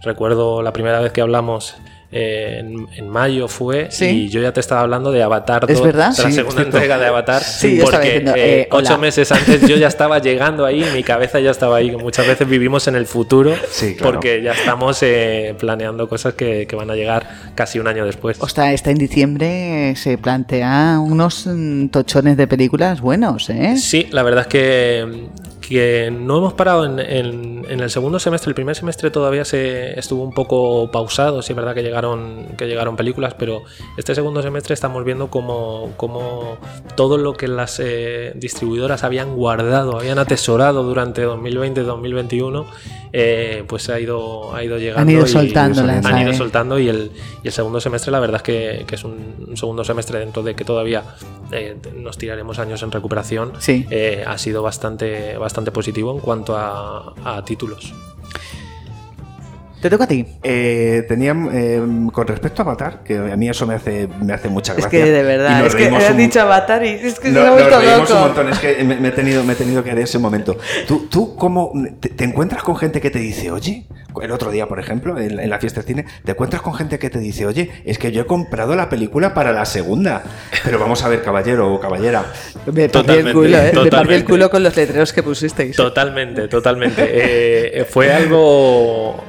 Recuerdo la primera vez que hablamos. Eh, en, en mayo fue Sí. y yo ya te estaba hablando de Avatar ¿Es do- verdad? la Sí, segunda entrega de Avatar Sí, porque diciendo, eh, eh, ocho meses antes yo ya estaba llegando ahí, mi cabeza ya estaba ahí, que muchas veces vivimos en el futuro Sí, claro. porque ya estamos eh, planeando cosas que, que van a llegar casi un año después. Ostras, está en diciembre se plantea unos mm, tochones de películas buenos, ¿eh? Sí, la verdad es que, que no hemos parado en, en- en el segundo semestre. El primer semestre todavía se estuvo un poco pausado. Sí, es verdad que llegaron, que llegaron películas, pero este segundo semestre estamos viendo como, como todo lo que las eh, distribuidoras habían guardado, habían atesorado durante 2020-2021, eh, pues ha ido, ha ido llegando. Han ido y- soltándolas, Han ido ¿sabes? soltando y el, y el segundo semestre, la verdad es que, que es un, un segundo semestre dentro de que todavía eh, nos tiraremos años en recuperación. Sí. eh, ha sido bastante, bastante positivo en cuanto a, a títulos. Te toca a ti. Eh, tenían, eh, con respecto a Avatar, que a mí eso me hace, me hace mucha Es gracia. que de verdad, es que reímos has un- dicho Avatar y es que No, se me ha vuelto reímos un loco. montón, es que me, me he tenido, me he tenido que dar ese momento. ¿Tú, tú cómo te, te encuentras con gente que te dice, oye, el otro día, por ejemplo, en, en la fiesta de cine, te encuentras con gente que te dice, oye, es que yo he comprado la película para la segunda, pero vamos a ver, caballero o caballera. Me partí el culo, ¿eh? Me partí el culo con los letreros que pusisteis. Totalmente, totalmente. Eh, fue algo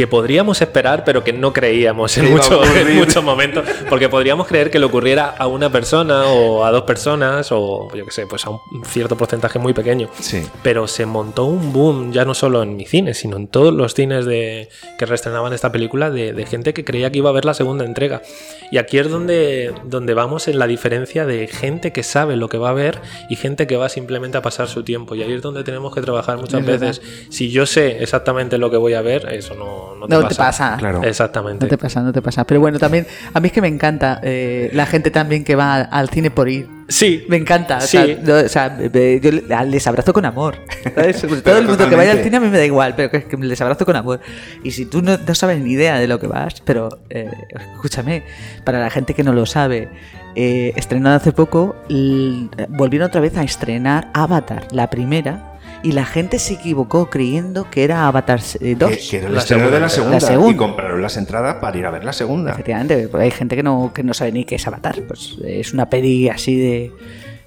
que podríamos esperar, pero que no creíamos en ocurrir. en muchos momentos, porque podríamos creer que le ocurriera a una persona o a dos personas o yo qué sé, pues a un cierto porcentaje muy pequeño. Sí. Pero se montó un boom, ya no solo en mi cine, sino en todos los cines de, que reestrenaban esta película, de, de gente que creía que iba a ver la segunda entrega. Y aquí es donde, donde vamos en la diferencia de gente que sabe lo que va a ver y gente que va simplemente a pasar su tiempo. Y ahí es donde tenemos que trabajar muchas Es verdad. veces. Si yo sé exactamente lo que voy a ver, eso no, no te No pasa. te pasa. Claro. Exactamente. No te pasa, no te pasa. Pero bueno, también, a mí es que me encanta eh, la gente también que va al, cine por ir. Sí. Me encanta. o Sí. sea, no, o sea, me- me- yo les abrazo con amor. ¿sabes? Todo el mundo que vaya al cine a mí me da igual, pero que, que les abrazo con amor. Y si tú no, no sabes ni idea de lo que vas, pero eh, escúchame, para la gente que no lo sabe, eh, estrenado hace poco, l- volvieron otra vez a estrenar Avatar, la primera. Y la gente se equivocó creyendo que era Avatar eh, 2. Que, que era el La estreno de la segunda, La segunda. y compraron las entradas para ir a ver la segunda. Efectivamente, porque hay gente que no, que no sabe ni qué es Avatar. Pues eh, es una peli así de.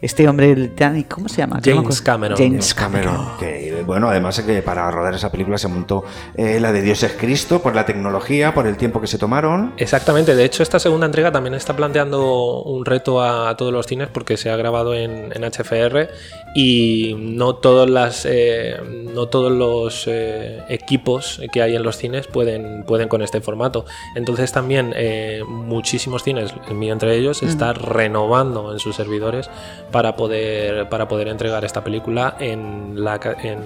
Este hombre, ¿cómo se llama? James. Cameron. James Cameron. Cameron. Que, bueno, además que para rodar esa película se montó eh, la de Dios es Cristo por la tecnología, por el tiempo que se tomaron. Exactamente, de hecho esta segunda entrega también está planteando un reto a todos los cines porque se ha grabado en, en HFR y no todos, las, eh, no todos los eh, equipos que hay en los cines pueden, pueden con este formato. Entonces también eh, muchísimos cines, el mío entre ellos, está renovando en sus servidores para poder, para poder entregar esta película en, la, en,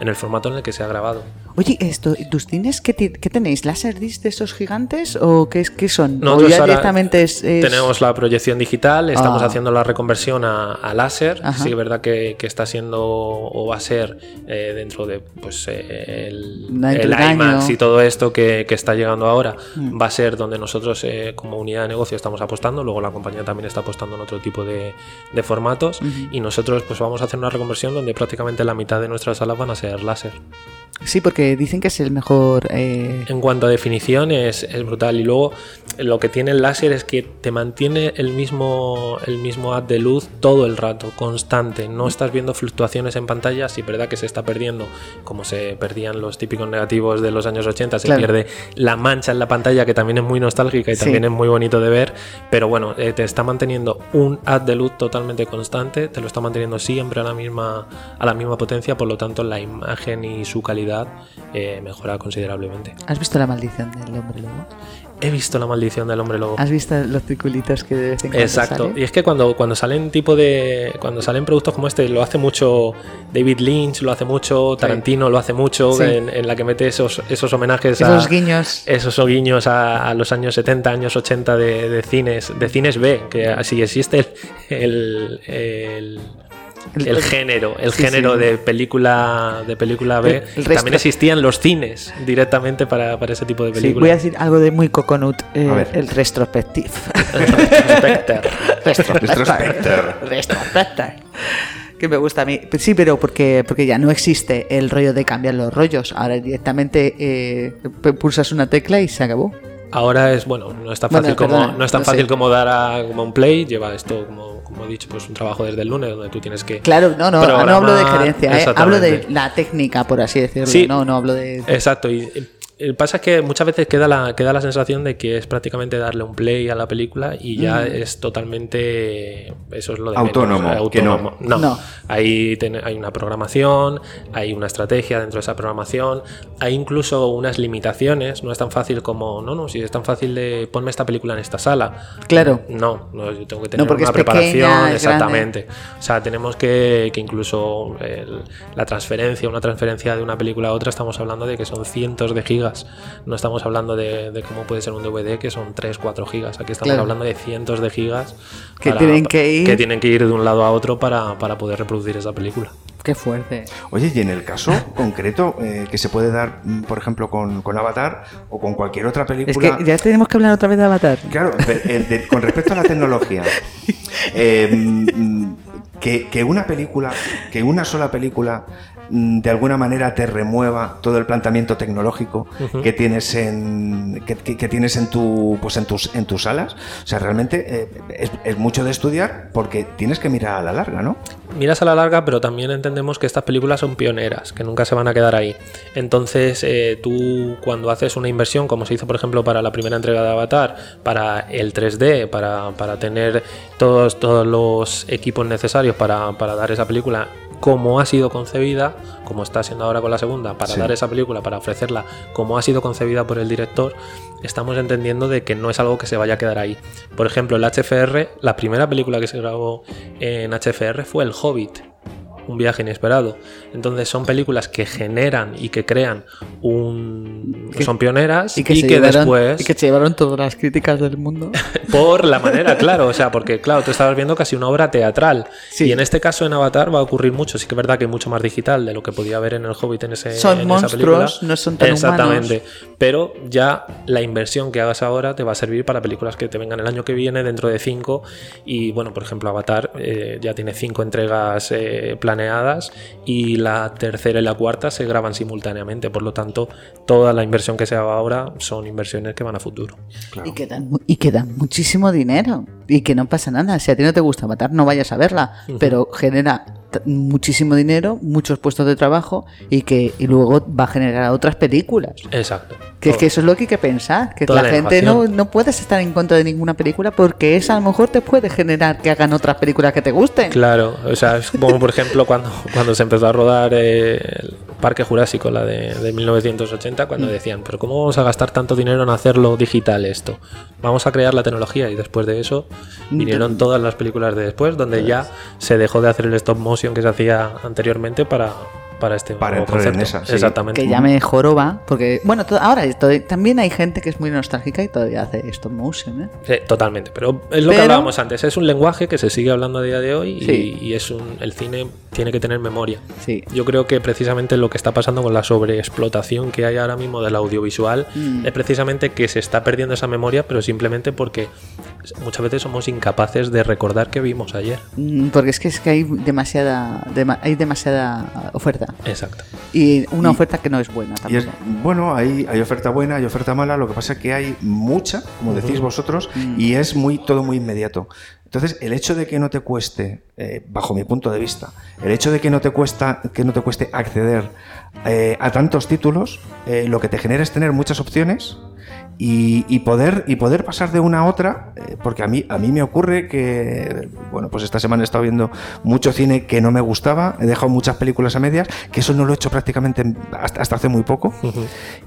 en el formato en el que se ha grabado. Oye, esto, ¿tus cines qué, qué tenéis? ¿Laserdisc de esos gigantes o qué, es- qué son? ¿O Nosotros ya directamente es, es- Tenemos la proyección digital, estamos Ah. haciendo la reconversión a, a láser. Ajá. Sí, es verdad que, que está siendo o va a ser eh, dentro de pues, eh, el, el IMAX y todo esto que, que está llegando ahora. Mm. Va a ser donde nosotros, eh, como unidad de negocio, estamos apostando. Luego la compañía también está apostando en otro tipo de, de formato. Formatos y nosotros pues vamos a hacer una reconversión donde prácticamente la mitad de nuestras salas van a ser láser. Sí, porque dicen que es el mejor. eh, En cuanto a definición es, es brutal y luego lo que tiene el láser es que te mantiene el mismo el mismo haz de luz todo el rato, constante. No estás viendo fluctuaciones en pantalla, sí, verdad que se está perdiendo, como se perdían los típicos negativos de los años 80, se Claro. pierde la mancha en la pantalla que también es muy nostálgica y Sí. también es muy bonito de ver, pero bueno, eh, te está manteniendo un haz de luz totalmente constante, te lo está manteniendo siempre a la misma a la misma potencia, por lo tanto la imagen y su calidad eh, mejora considerablemente. ¿Has visto la maldición del hombre lobo? He visto la maldición del hombre lobo. ¿Has visto los circulitos que de vez en cuando Exacto. Y es que cuando, cuando salen tipo de. Cuando salen productos como este, lo hace mucho David Lynch, lo hace mucho, Tarantino lo hace mucho, Sí. en, en la que mete esos, esos homenajes Esos a. guiños. Esos guiños a, a los años 70, años 80 de, de cines, de cines B, que así existe el, el, el- El- el género, el Sí, género sí. de película de película B. El- el resto- También existían los cines directamente para, para ese tipo de Sí, películas. voy a decir algo de muy coconut. eh, el retrospective. Retrospector. Retrospective. Que me gusta a mí. Sí, pero porque, porque ya no existe el rollo de cambiar los rollos. Ahora directamente eh, pulsas una tecla y se acabó. Ahora es, bueno, no es tan Bueno, fácil, como, no es tan no fácil sé. como dar a como un play. Lleva esto, como, como he dicho, pues un trabajo desde el lunes donde tú tienes que. Claro, no, no, hablo de gerencia, eh, hablo de la técnica, por así decirlo. Sí. No, no hablo de. Exacto. Y, y pasa es que muchas veces queda la, queda la sensación de que es prácticamente darle un play a la película y ya es totalmente. Eso es lo de menos, Autónomo, eh, que no. autónomo. No. No. Ten- hay una programación, hay una estrategia dentro de esa programación, hay incluso unas limitaciones. No es tan fácil como, no, no, si es tan fácil de ponme esta película en esta sala. Claro. No, no, yo tengo que tener una pequeña, preparación, exactamente. O sea, tenemos que, que incluso el- la transferencia, una transferencia de una película a otra, estamos hablando de que son cientos de gigas. No estamos hablando de, de cómo puede ser un DVD, que son 3, 4 gigas. Aquí estamos Claro. hablando de cientos de gigas Que tienen que ir- que tienen que ir de un lado a otro para, para poder reproducir esa película. Qué fuerte. Oye, y en el caso concreto eh, que se puede dar, mm, por ejemplo, con, con Avatar o con cualquier otra Es película. que ya tenemos que hablar otra vez de Avatar. Claro, eh, de- con respecto a la tecnología, eh, mm, que, que una película, que una sola película mm, de alguna manera te remueva todo el planteamiento tecnológico que tienes en que, que- que tienes en tu pues en tus en tus salas, o sea, realmente eh, es, es mucho de estudiar porque tienes que mirar a la larga, ¿no? miras a la larga, pero también entendemos que estas películas son pioneras, que nunca se van a quedar ahí. Entonces, eh, tú cuando haces una inversión, como se hizo por ejemplo para la primera entrega de Avatar, para el 3D, para, para tener todos, todos los equipos necesarios para, para dar esa película como ha sido concebida, como está siendo ahora con la segunda, para Sí. dar esa película, para ofrecerla como ha sido concebida por el director, estamos entendiendo de que no es algo que se vaya a quedar ahí. Por ejemplo, el HFR, la primera película que se grabó en HFR fue El Hobbit, un viaje inesperado. Entonces son películas que generan y que crean un... Que- son pioneras y Y que, que, llevaron, después... y que se llevaron todas las críticas del mundo. Por la manera, claro, o sea, porque claro, tú estabas viendo casi una obra teatral. Sí. Y en este caso en Avatar va a ocurrir mucho, sí que es verdad que es mucho más digital de lo que podía haber en el Hobbit en ese Son en esa monstruos, película. no son tan Exactamente. Pero ya la inversión que hagas ahora te va a servir para películas que te vengan el año que viene, dentro de cinco. Y bueno, por ejemplo, Avatar eh, ya tiene cinco entregas eh, planeadas y la tercera y la cuarta se graban simultáneamente. Por lo tanto, toda la inversión que se haga ahora son inversiones que van a futuro. Y, que dan, y que dan muchísimo dinero. Y que no pasa nada. Si a ti no te gusta matar, no vayas a verla. Pero genera muchísimo dinero, muchos puestos de trabajo y que y luego va a generar otras películas. Exacto. Que es que eso es lo que hay que pensar. Que Toda la la gente no, no puedes estar en contra de ninguna película porque esa a lo mejor te puede generar que hagan otras películas que te gusten. Claro, o sea, es como por ejemplo cuando, cuando se empezó a rodar eh, el Parque Jurásico, la de, de 1980, cuando Mm. decían, pero ¿cómo vamos a gastar tanto dinero en hacerlo digital esto? Vamos a crear la tecnología y después de eso Mm. vinieron todas las películas de después, donde ya se dejó de hacer el stop motion que se hacía anteriormente para, para este Para nuevo entrar en concepto. esa, sí. Exactamente. Que ya me joroba, porque, bueno, ahora esto- también hay gente que es muy nostálgica y todavía hace stop motion, ¿eh? Sí, totalmente, pero es lo que hablábamos antes, es un lenguaje que se sigue hablando a día de hoy y- Sí. y, es un, el cine tiene que tener memoria. Sí. Yo creo que precisamente lo que está pasando con la sobreexplotación que hay ahora mismo del audiovisual Mm. es precisamente que se está perdiendo esa memoria, pero simplemente porque muchas veces somos incapaces de recordar que vimos ayer. Mm, Porque es que, es que hay demasiada dema- hay demasiada oferta. Exacto. Y una Y- oferta que no es buena Y es, tampoco. bueno, hay, hay oferta buena, hay oferta mala, lo que pasa es que hay mucha, como decís vosotros, y es muy todo muy inmediato. Entonces, el hecho de que no te cueste, eh, bajo mi punto de vista, el hecho de que no te cuesta, que no te cueste acceder eh, a tantos títulos, eh, lo que te genera es tener muchas opciones y, y poder y poder pasar de una a otra, eh, porque a mí a mí me ocurre que bueno, pues esta semana he estado viendo mucho cine que no me gustaba, he dejado muchas películas a medias, que eso no lo he hecho prácticamente en- hasta, hasta hace muy poco.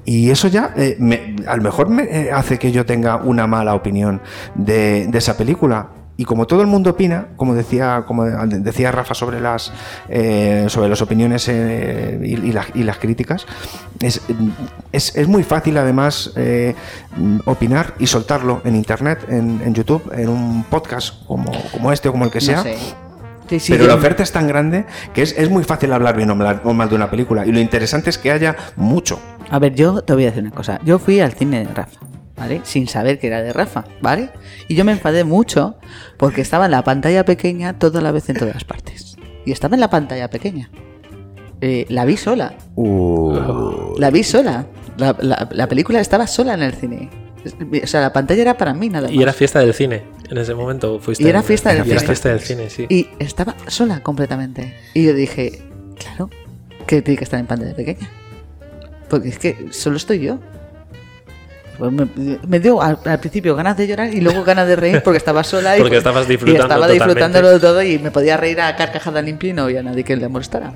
Y eso ya, eh, me- a lo mejor me eh, hace que yo tenga una mala opinión de, de esa película. Y como todo el mundo opina, como decía, como decía Rafa sobre las, eh, sobre las opiniones eh, y, y las- y las críticas, es, es, es muy fácil además eh, opinar y soltarlo en internet, en, en YouTube, en un podcast como, como este o como el que No sea. sé. Sí, sí, Pero la oferta es tan grande que es, es muy fácil hablar bien o mal, o mal de una película. Y lo interesante es que haya mucho. A ver, yo te voy a decir una cosa. Yo fui al cine de Rafa, ¿vale? Sin saber que era de Rafa, ¿vale? Y yo me enfadé mucho porque estaba en la pantalla pequeña toda la vez en todas partes. Y estaba en la pantalla pequeña. Eh, la vi sola. Uh, La vi sola. La, la- la película estaba sola en el cine. O sea, la pantalla era para mí nada más. Y era fiesta del cine. En ese momento fuiste. Y era fiesta del era cine. fiesta del cine, sí. Y estaba sola completamente. Y yo dije, claro, que tiene que estar en pantalla pequeña. Porque es que solo estoy yo. Pues me, me dio al, al principio ganas de llorar y luego ganas de reír porque estaba sola y, Porque estabas y disfrutando estaba totalmente. disfrutándolo todo y me podía reír a carcajada limpia y no había nadie que le molestara.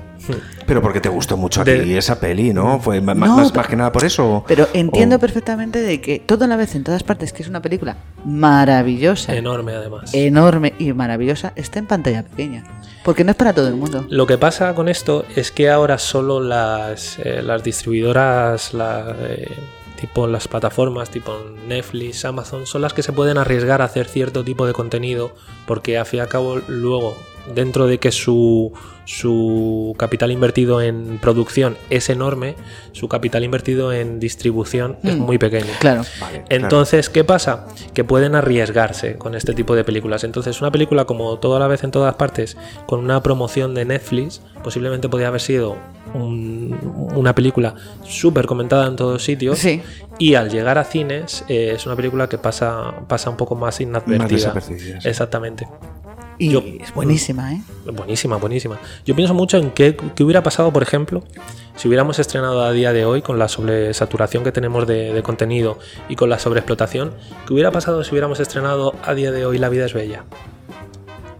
pero porque te gustó mucho De- ti esa peli, ¿no? ¿Fue No, más, pero- más que nada por eso? Pero entiendo o- perfectamente de que toda la vez en todas partes que es una película maravillosa, Enorme, además. enorme y maravillosa, está en pantalla pequeña. Porque no es para todo el mundo. Lo que pasa con esto es que ahora solo las, eh, las distribuidoras, la, eh, tipo las plataformas, tipo Netflix, Amazon, son las que se pueden arriesgar a hacer cierto tipo de contenido, porque a fin y al cabo luego, dentro de que su, su capital invertido en producción es enorme, su capital invertido en distribución es Mm. muy pequeño. Claro. Vale, claro. Entonces, ¿qué pasa? Que pueden arriesgarse con este tipo de películas. Entonces, una película como Toda la vez en todas partes, con una promoción de Netflix, posiblemente podría haber sido un- una película súper comentada en todos sitios. Sí. Y al llegar a cines, eh, es una película que pasa, pasa un poco más inadvertida. desapercibida, sí. Exactamente. Y Yo- es buenísima, ¿eh? Buenísima, buenísima. Yo pienso mucho en qué, qué hubiera pasado, por ejemplo, si hubiéramos estrenado a día de hoy con la sobresaturación que tenemos de, de contenido y con la sobreexplotación, qué hubiera pasado si hubiéramos estrenado a día de hoy La vida es bella.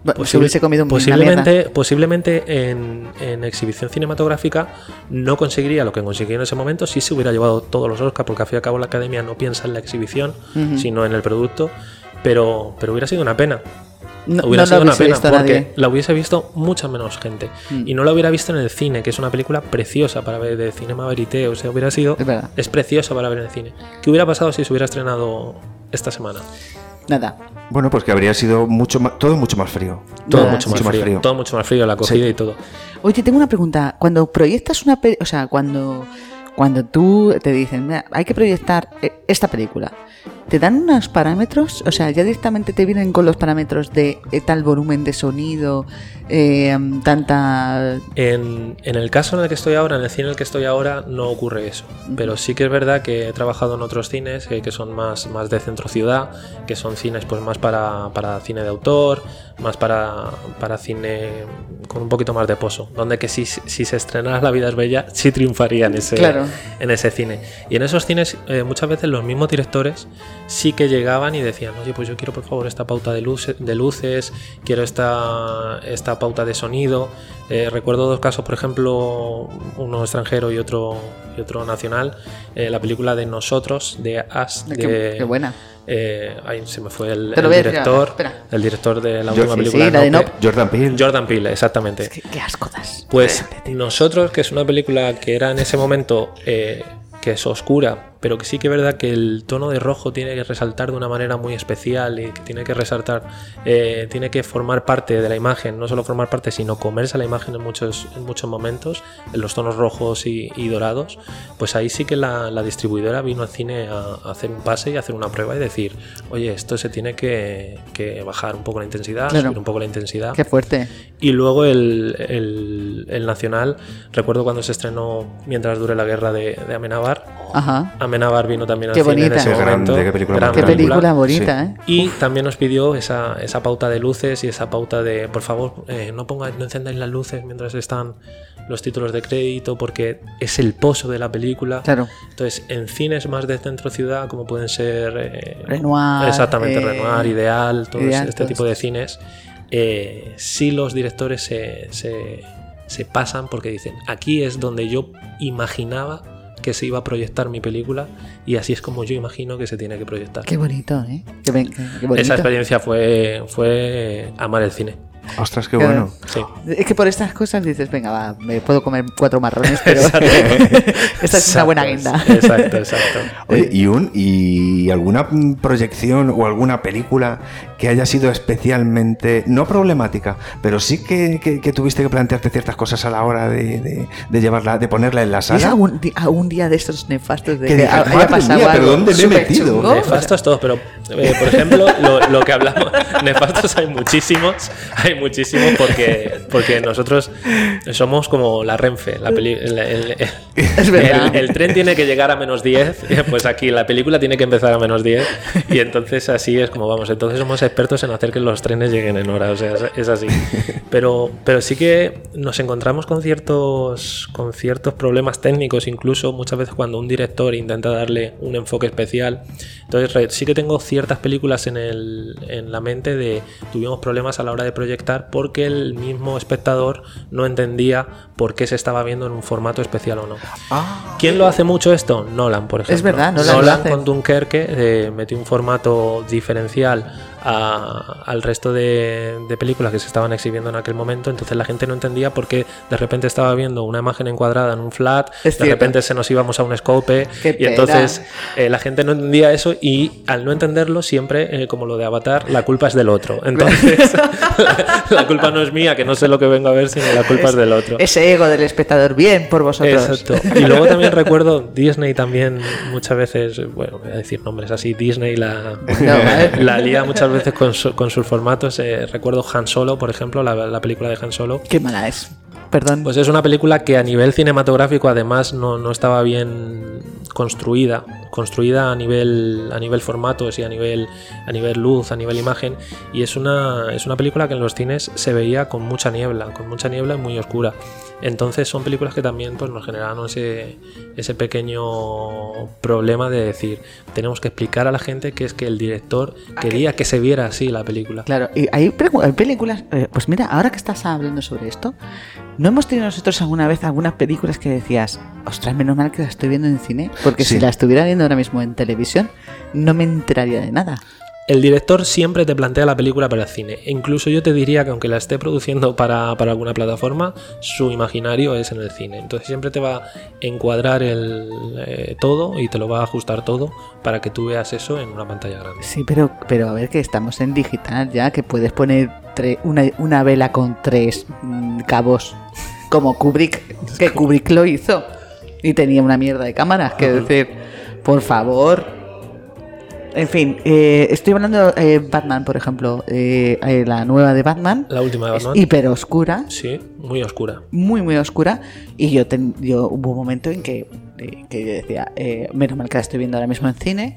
Se Posible- hubiese comido posiblemente, posiblemente en, en exhibición cinematográfica no conseguiría lo que consiguió en ese momento si se hubiera llevado todos los Oscars, porque al fin y al cabo la academia no piensa en la exhibición, sino en el producto. Pero, pero hubiera sido una pena. No, hubiera no sido una pena visto porque nadie. la hubiese visto mucha menos gente Mm. y no la hubiera visto en el cine que es una película preciosa para ver de cinema verité o sea hubiera sido Es verdad. es preciosa para ver en el cine ¿qué hubiera pasado si se hubiera estrenado esta semana? Nada. Bueno, pues que habría sido mucho más, todo mucho más frío. todo Nada, mucho más, mucho más frío, frío. todo mucho más frío la acogida y todo Oye, tengo una pregunta. Cuando proyectas una película, o sea, cuando, cuando tú te dicen, "Mira, hay que proyectar eh, esta película, ¿te dan unos parámetros? O sea, ya directamente te vienen con los parámetros de eh, tal volumen de sonido, eh, tanta... En, en el caso en el que estoy ahora, en el cine en el que estoy ahora, no ocurre eso. Pero sí que es verdad que he trabajado en otros cines eh, que son más, más de centro ciudad, que son cines pues más para, para cine de autor, más para, para cine con un poquito más de pozo. Donde que si, si se estrenara La vida es bella, sí triunfaría en ese, Claro. en ese cine. Y en esos cines eh, muchas veces los mismos directores sí que llegaban y decían, oye, pues yo quiero por favor esta pauta de, luces, de luces, quiero esta, esta pauta de sonido. Eh, recuerdo dos casos, por ejemplo, uno extranjero y otro, y otro nacional, eh, la película de Nosotros, de As, Qué, de, qué buena. eh, ahí se me fue el, director, espera. el director de la última sí, película sí, la de Nope. Jordan Peele. Jordan Peele, exactamente. Qué, qué asco das. Pues nosotros, que es una película que era en ese momento eh, que es oscura, pero que sí que es verdad que el tono de rojo tiene que resaltar de una manera muy especial y que tiene que resaltar, eh, tiene que formar parte de la imagen, no solo formar parte, sino comerse la imagen en muchos, en muchos momentos, en los tonos rojos y, y dorados, pues ahí sí que la, la distribuidora vino al cine a, a hacer un pase y a hacer una prueba y decir, oye, esto se tiene que, que bajar un poco la intensidad, Claro. subir un poco la intensidad. Qué fuerte. Y luego el, el- el Nacional, recuerdo cuando se estrenó Mientras dure la guerra de, de Amenábar. Ajá. Amenábar vino también al Qué cine en ese Qué grande, momento. qué película gran película bonita, ¿eh? Y también nos pidió esa, esa pauta de luces y esa pauta de, por favor, eh, no pongáis, no encendáis las luces mientras están los títulos de crédito, porque es el pozo de la película. Claro. Entonces, en cines más de centro ciudad, como pueden ser eh, Renoir, exactamente eh, Renoir, Ideal, todo Ideal, este todos tipo de cines, eh, sí los directores se, se- se pasan porque dicen, aquí es donde yo imaginaba que se iba a proyectar mi película y así es como yo imagino que se tiene que proyectar. Qué bonito, ¿eh? Qué, ben- qué- qué bonito. Esa experiencia fue, fue amar el cine. Ostras, qué Claro. bueno. Sí. Es que por estas cosas dices, venga, va, me puedo comer cuatro marrones, pero esta es una buena guinda. Exacto, exacto. Oye, ¿y, un, ¿y alguna proyección o alguna película que haya sido especialmente, no problemática, pero sí que, que- que tuviste que plantearte ciertas cosas a la hora de, de- de llevarla, de ponerla en la ¿Es sala? algún, di- algún día de estos nefastos de Que que, digas, haya "Madre pasado mía, algo ¿dónde me he superchungo"? metido? Nefastos todos, pero eh, por ejemplo, lo, lo que hablamos, nefastos hay muchísimos, hay muchísimos porque, porque nosotros somos como la Renfe, la peli- el, el- el- Es verdad. el- el tren tiene que llegar a menos 10, pues aquí la película tiene que empezar a menos 10 y entonces así es como vamos, entonces somos expertos en hacer que los trenes lleguen en hora, o sea, es, es así. Pero, pero sí que nos encontramos con ciertos, con ciertos problemas técnicos, incluso muchas veces cuando un director intenta darle un enfoque especial. Entonces sí que tengo ciertas películas en, el, en la mente de tuvimos problemas a la hora de proyectar porque el mismo espectador no entendía por qué se estaba viendo en un formato especial o no. Ah, ¿Quién lo hace mucho esto? Nolan, por ejemplo. verdad, Nolan hace. con Dunkerque eh, metió un formato diferencial a- al resto de, de películas que se estaban exhibiendo en aquel momento, entonces la gente no entendía por qué de repente estaba viendo una imagen encuadrada en un flat, Es de cierto. repente se nos íbamos a un scope Qué y pena. entonces eh, la gente no entendía eso y al no entenderlo siempre, eh, como lo de Avatar, la culpa es del otro. Entonces la, la culpa no es mía, que no sé lo que vengo a ver, sino la culpa es, del otro. Ese ego del espectador, bien por vosotros. Exacto. Y luego también recuerdo Disney también muchas veces, bueno, voy a decir nombres así, Disney la, ¿vale? la lía muchas veces con, su- con sus formatos. eh, recuerdo Han Solo, por ejemplo, la, la película de Han Solo. Qué mala es. Perdón. Pues es una película que a nivel cinematográfico además no, no estaba bien construida, construida a nivel, a nivel formatos y a nivel, a nivel luz, a nivel imagen. Y es una, es una película que en los cines se veía con mucha niebla, con mucha niebla y muy oscura. Entonces son películas que también pues, nos generaron ese, ese pequeño problema de decir, tenemos que explicar a la gente que es que el director quería que se viera así la película. Claro, y hay, películas. eh, pues mira, ahora que estás hablando sobre esto, ¿no hemos tenido nosotros alguna vez algunas películas que decías, ostras, menos mal que la estoy viendo en cine? Porque Sí. si la estuviera viendo ahora mismo en televisión, no me enteraría de nada. El director siempre te plantea la película para el cine. E incluso yo te diría que aunque la esté produciendo para, para alguna plataforma, su imaginario es en el cine. Entonces siempre te va a encuadrar el, eh, todo y te lo va a ajustar todo para que tú veas eso en una pantalla grande. Sí, pero, pero a ver que estamos en digital ya, que puedes poner tre- una, una vela con tres mm, cabos, como Kubrick, que Kubrick lo hizo. Y tenía una mierda de cámaras, que decir, por favor. En fin, eh, estoy hablando de Batman, por ejemplo, eh, eh, la nueva de Batman. La última de Es Batman. hiper oscura, Sí, muy oscura. muy, muy oscura. Y yo, ten- yo hubo un momento en que, eh, que yo decía, eh, menos mal que la estoy viendo ahora mismo en cine.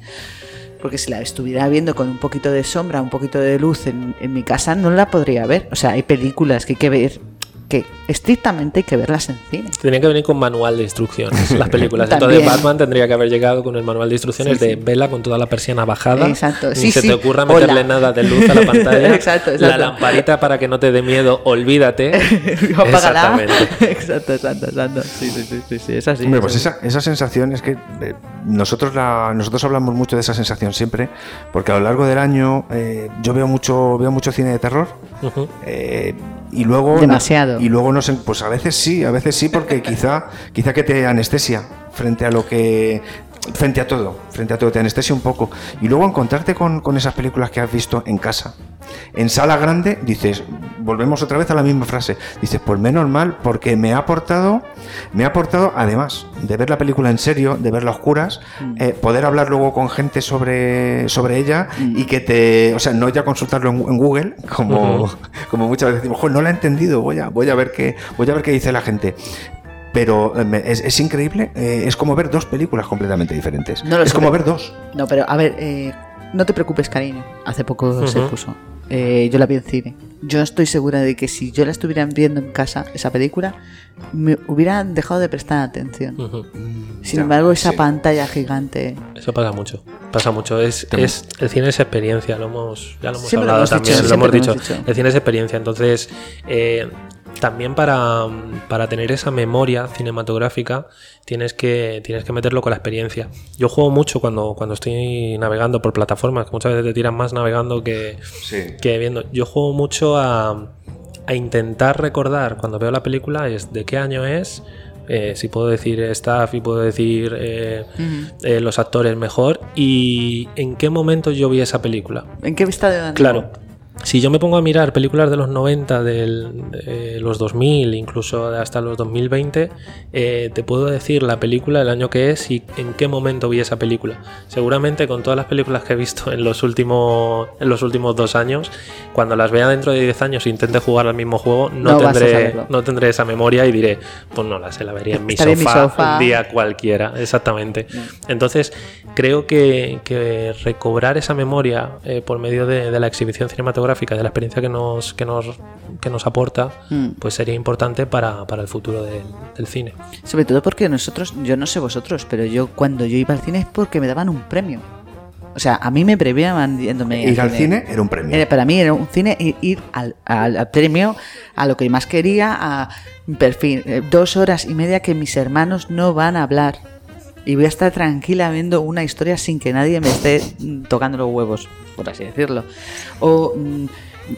Porque si la estuviera viendo con un poquito de sombra, un poquito de luz en, en mi casa, no la podría ver. O sea, hay películas que hay que ver que estrictamente hay que verlas en cine. Tenían que venir con manual de instrucciones las películas. Entonces Batman tendría que haber llegado con el manual de instrucciones Sí, de sí. vela con toda la persiana bajada. Exacto. Ni Sí, se sí. te ocurra Hola. meterle nada de luz a la pantalla. Exacto, La exacto. lamparita para que no te dé miedo, olvídate. Exactamente. exacto, exacto, exacto. Sí, sí, sí, sí, sí, es así. Hombre, es pues esa, esa sensación es que eh, nosotros la, nosotros hablamos mucho de esa sensación siempre, porque a lo largo del año eh, yo veo mucho, veo mucho cine de terror. Eh, y luego Demasiado. y luego no sé, pues a veces sí, a veces sí, porque quizá quizá que te anestesia frente a lo que frente a todo, frente a todo te anestesia un poco y luego encontrarte con, con esas películas que has visto en casa. En sala grande dices, volvemos otra vez a la misma frase. Dices, pues menos mal porque me ha aportado me ha aportado además de ver la película en serio, de verla a oscuras, eh, poder hablar luego con gente sobre sobre ella y que te, o sea, no ya consultarlo en, en Google como como muchas veces decimos, "Jo, no la he entendido, voy a, voy a ver qué, voy a ver qué dice la gente. Pero me- es, es increíble, eh, es como ver dos películas completamente diferentes. No lo es sé, como pero- ver dos. No, pero a ver, eh, no te preocupes, cariño. Hace poco se puso. Eh, yo la vi en cine. Yo estoy segura de que si yo la estuviera viendo en casa, esa película, me hubieran dejado de prestar atención. Sin Ya, embargo, esa sí. pantalla gigante. Eso pasa mucho. Pasa mucho. Es, es, el cine es experiencia, lo hemos, ya lo hemos Siempre lo hablado hemos también, dicho, lo hemos dicho. El cine es experiencia. Entonces, eh, también para, para tener esa memoria cinematográfica tienes que, tienes que meterlo con la experiencia. Yo juego mucho cuando, cuando estoy navegando por plataformas, que muchas veces te tiran más navegando que, Sí. que viendo. Yo juego mucho a, a intentar recordar cuando veo la película es de qué año es, eh, si puedo decir staff y puedo decir eh, eh, los actores mejor y en qué momento yo vi esa película. ¿En qué vista de Claro. Si yo me pongo a mirar películas de los 90, del, de los 2000, incluso hasta los 2020, eh, te puedo decir la película, el año que es y en qué momento vi esa película. Seguramente con todas las películas que he visto en los últimos, en los últimos dos años, cuando las vea dentro de 10 años e intente jugar al mismo juego, no, tendré, saberlo. no tendré esa memoria y diré, pues no la sé, la vería en mi, Estaré en mi sofá, sofá. un día cualquiera, exactamente. Entonces, creo que, que recobrar esa memoria eh, por medio de, de la exhibición cinematográfica, de la experiencia que nos, que nos, que nos aporta, Mm. pues sería importante para, para el futuro del- del cine. Sobre todo porque nosotros, yo no sé vosotros, pero yo cuando yo iba al cine es porque me daban un premio. O sea, a mí me premiaban yéndome Ir al cine era un premio. Era- para mí era un cine ir al, al- al premio, a lo que más quería, a perfil, eh, dos horas y media que mis hermanos no van a hablar. Y voy a estar tranquila viendo una historia sin que nadie me esté mm, tocando los huevos, por así decirlo. O mm,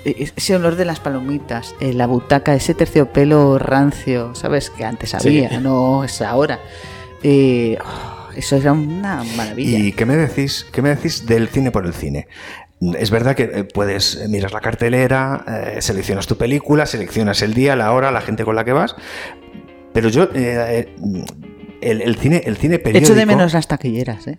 e- ese olor de las palomitas, eh, la butaca, ese terciopelo rancio, ¿sabes? Que antes había, Sí. no es ahora. Eh, oh, eso era una maravilla. ¿Y qué me decís? ¿Qué me decís del cine por el cine? Es verdad que eh, puedes mirar la cartelera, eh, seleccionas tu película, seleccionas el día, la hora, la gente con la que vas, pero yo eh, el, el cine, el cine periódico. Echo de menos las taquilleras, ¿eh?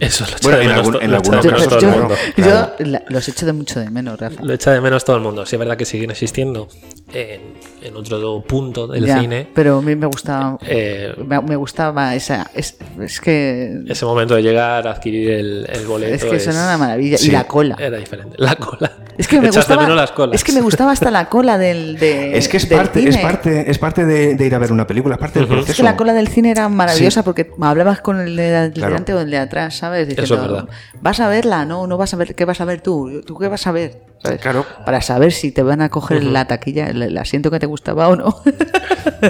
Eso lo echa Bueno, de en menos, algún- lo echa de menos todo el yo, mundo. yo claro. la- los echo de mucho de menos, Rafa. Lo echa de menos todo el mundo. Sí, es verdad que siguen existiendo en, en otro punto del Ya, cine. Pero a mí me gustaba, eh, me, me gustaba esa. Es, es que. ese momento de llegar a adquirir el, el boleto. Es que eso es- era una maravilla. sí, y la cola. Era diferente. La cola. Es que me Echas de gustaba. menos las colas. Es que me gustaba hasta la cola del. De, Es que es parte, cine. es parte, es parte de, de ir a ver una película, es parte del proceso. Es que la cola del cine era maravillosa porque hablabas con el de del Claro. delante o el de atrás, ¿sabes? es Diciendo, verdad. Vas a verla, no, no vas a ver. ¿Qué vas a ver tú? ¿Tú qué vas a ver? ¿Sabes? Claro. Para saber si te van a coger la taquilla, el, el asiento que te gustaba o no.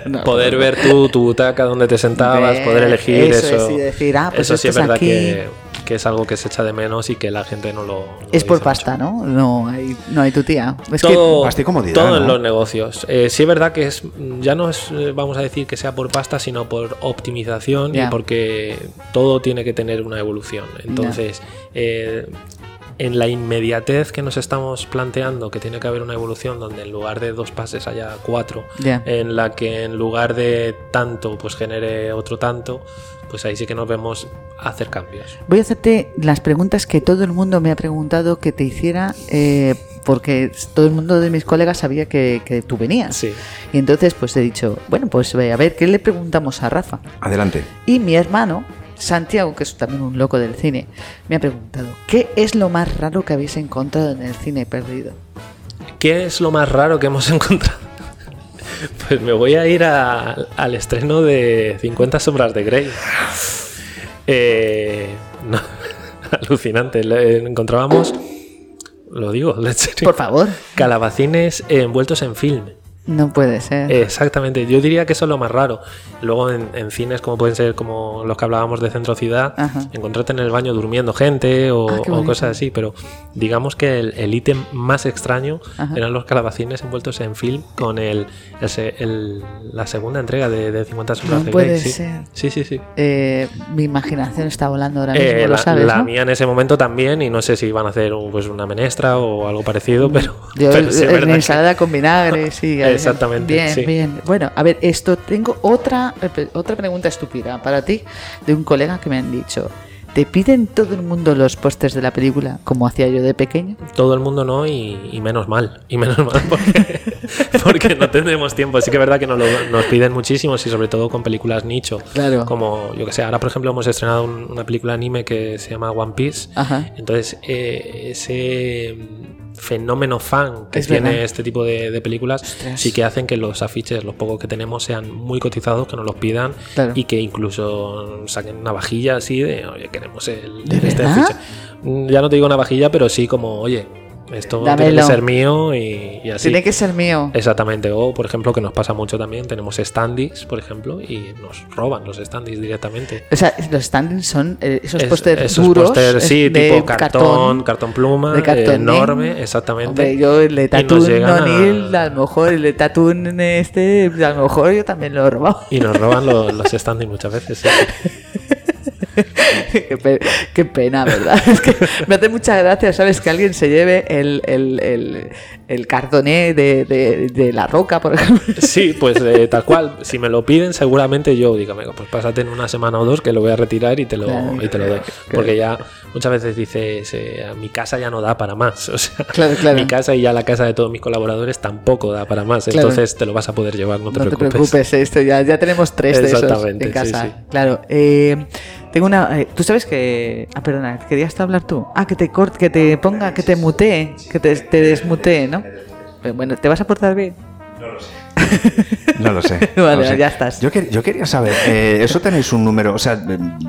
No, Poder ver tú tu butaca donde te sentabas, poder elegir eso eso. es, y decir, ah, pues eso sí es es verdad aquí. que, que es algo que se echa de menos y que la gente no lo. no Es lo por pasta, ¿no? No hay, no hay tu tía. Es todo, Pasta y comodidad, todo en los negocios. Eh, sí es verdad que es ya no es, eh, vamos a decir, que sea por pasta, sino por optimización y porque todo tiene que tener una evolución. Entonces, eh, en la inmediatez que nos estamos planteando que tiene que haber una evolución donde en lugar de dos pases haya cuatro, en la que en lugar de tanto pues genere otro tanto, pues ahí sí que nos vemos hacer cambios. voy a hacerte las preguntas que todo el mundo me ha preguntado que te hiciera, eh, porque todo el mundo de mis colegas sabía que, que tú venías. Sí. Y entonces, pues he dicho, bueno, pues ve, a ver, ¿qué le preguntamos a Rafa? Adelante. Y mi hermano, Santiago, que es también un loco del cine, me ha preguntado, ¿qué es lo más raro que habéis encontrado en el cine perdido? ¿Qué es lo más raro que hemos encontrado? Pues me voy a ir a- al estreno de 50 sombras de Grey. Eh, no, alucinante. Le- encontrábamos, lo digo, Por favor. calabacines envueltos en film. No puede ser. Exactamente, yo diría que eso es lo más raro. Luego en, en cines como pueden ser como los que hablábamos de Centro Ciudad, Ajá. encontrarte en el baño durmiendo gente o, Ah, o cosas así, pero digamos que el ítem más extraño Ajá. eran los calabacines envueltos en film con el, el la segunda entrega de, de 50 sombras No de puede Grey. Ser. sí, sí, sí. Eh, mi imaginación está volando ahora mismo, Eh, lo la, sabes, la ¿no? mía en ese momento también, y no sé si van a hacer pues una menestra o algo parecido, pero, Mm. Yo, pero sí es en que- ensalada con vinagre, sí. Exactamente, Bien, sí. bien. Bueno, a ver, esto tengo otra, otra pregunta estúpida para ti de un colega que me han dicho. ¿Te piden todo el mundo los pósters de la película como hacía yo de pequeño? Todo el mundo no y, y menos mal. Y menos mal porque, porque no tendremos tiempo. Sí que es verdad que nos, lo- nos piden muchísimos y sobre todo con películas nicho. Claro. Como, yo que sé, ahora por ejemplo hemos estrenado un- una película anime que se llama One Piece. Ajá. Entonces, eh, ese fenómeno fan que Es tiene verdad. este tipo de, de películas Ostras. sí que hacen que los afiches, los pocos que tenemos, sean muy cotizados, que nos los pidan Claro. y que incluso saquen una vajilla así de, oye, queremos el, ¿De este afiche. Mm, Ya no te digo una vajilla, pero sí como, oye, esto tiene Dámelo. que ser mío y, y así. Tiene que ser mío. Exactamente, o por ejemplo, que nos pasa mucho también, tenemos standees, por ejemplo, y nos roban los standees directamente. O sea, los standings son eh, esos Es- pósters esos duros. pósters, sí, de tipo cartón, cartón, pluma, de cartón, enorme, ¿eh? exactamente. Hombre, yo el de Y nos Tatún llegan a- a... lo mejor el de Tatún este, a lo mejor yo también lo he robado. Y nos roban los, los standees muchas veces. sí. qué, pe- qué pena, ¿verdad? Es que me hace mucha gracia, ¿sabes? Que alguien se lleve el, el, el, el cartoné de, de, de la roca, por ejemplo. Sí, pues eh, tal cual. Si me lo piden, seguramente yo diga, venga, pues pásate en una semana o dos que lo voy a retirar y te lo, Claro. y te lo doy. Porque ya muchas veces dices, eh, mi casa ya no da para más. O sea, Claro, claro. mi casa y ya la casa de todos mis colaboradores tampoco da para más. Entonces te lo vas a poder llevar, no te no te preocupes. preocupes, esto ya, ya tenemos tres de esos en sí, casa. sí. Claro. eh, tengo una. eh, Tú sabes que. Ah, perdona, querías hablar tú. Ah, que te corte, que te ponga, que te mutee, que te, te desmutee, ¿no? Pero bueno, ¿te vas a portar bien? No lo sé. Vale, no lo sé. ya estás. Yo, quer- yo quería saber, eh, ¿eso tenéis un número? O sea,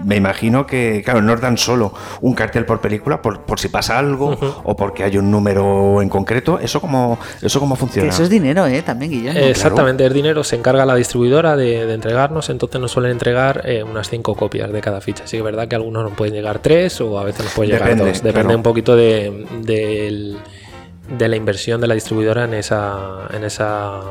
me imagino que, claro, no os dan solo un cartel por película, por, por si pasa algo o porque hay un número en concreto. ¿Eso cómo, eso cómo Que funciona? eso es dinero, ¿eh? También, Guillermo. Eh, Exactamente, el dinero se encarga la distribuidora de, de entregarnos, entonces nos suelen entregar eh, unas cinco copias de cada ficha. Sí que es verdad que algunos nos pueden llegar tres o a veces nos pueden llegar Depende, dos. Depende claro. un poquito de, del- de la inversión de la distribuidora en esa, en esa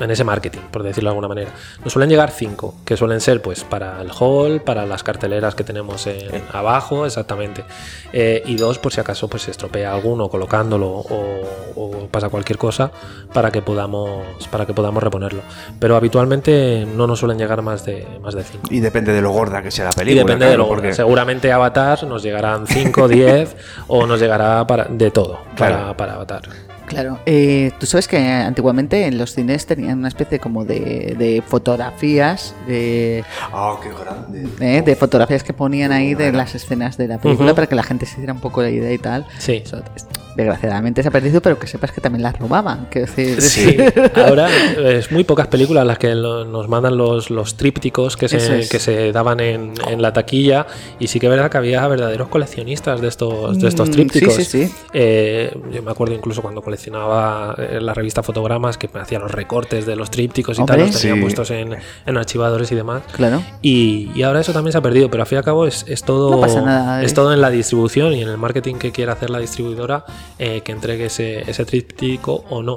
en ese marketing, por decirlo de alguna manera. Nos suelen llegar cinco, que suelen ser pues para el hall, para las carteleras que tenemos en- abajo, exactamente. Eh, y dos, por si acaso pues se estropea alguno colocándolo o, o pasa cualquier cosa para que podamos para que podamos reponerlo. Pero habitualmente no nos suelen llegar más de más de cinco. Y depende de lo gorda que sea la Y película. depende de lo porque- Seguramente Avatar nos llegarán 5, 10 o nos llegará para, de todo para, para Avatar. Claro. Eh, Tú sabes que antiguamente en los cines tenían una especie como de, de fotografías, de, Ah, qué grande. eh, de fotografías que ponían ahí de las escenas de la película para que la gente se diera un poco la idea y tal. Sí. Eso, es- desgraciadamente se ha perdido, pero que sepas que también las robaban. Decir, Sí, ahora es muy pocas películas las que nos mandan los, los trípticos que se, es. que se daban en, en la taquilla y sí que es verdad que había verdaderos coleccionistas de estos, de estos Mm, trípticos. sí, sí, sí. Eh, yo me acuerdo incluso cuando coleccionaba eh, la revista Fotogramas que me hacía los recortes de los trípticos y tal, los tenía puestos en, en archivadores y demás. Claro. Y, y ahora eso también se ha perdido, pero al fin y al cabo es, es todo, No pasa nada, es todo en la distribución y en el marketing que quiera hacer la distribuidora eh, que entregue ese, ese tríptico o no.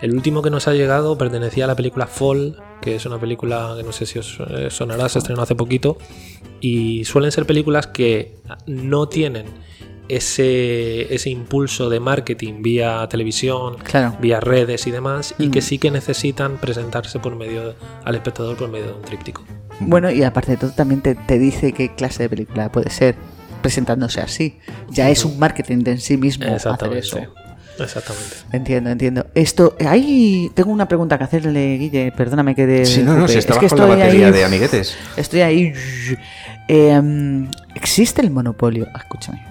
El último que nos ha llegado pertenecía a la película Fall, que es una película que no sé si os eh, sonará, se estrenó hace poquito. Y suelen ser películas que no tienen ese, ese impulso de marketing vía televisión, Claro. vía redes y demás, y Mm. que sí que necesitan presentarse por medio al espectador por medio de un tríptico. Bueno, y aparte de todo, también te, te dice qué clase de película puede ser presentándose así. Ya es un marketing de en sí mismo hacer Exactamente. eso. Exactamente. Entiendo, entiendo. Esto, ahí tengo una pregunta que hacerle, Guille. Perdóname que de. Sí, no, no, si es que con la estoy batería ahí- de amiguetes. Estoy ahí. Eh, ¿Existe el monopolio? Ah, Escúchame.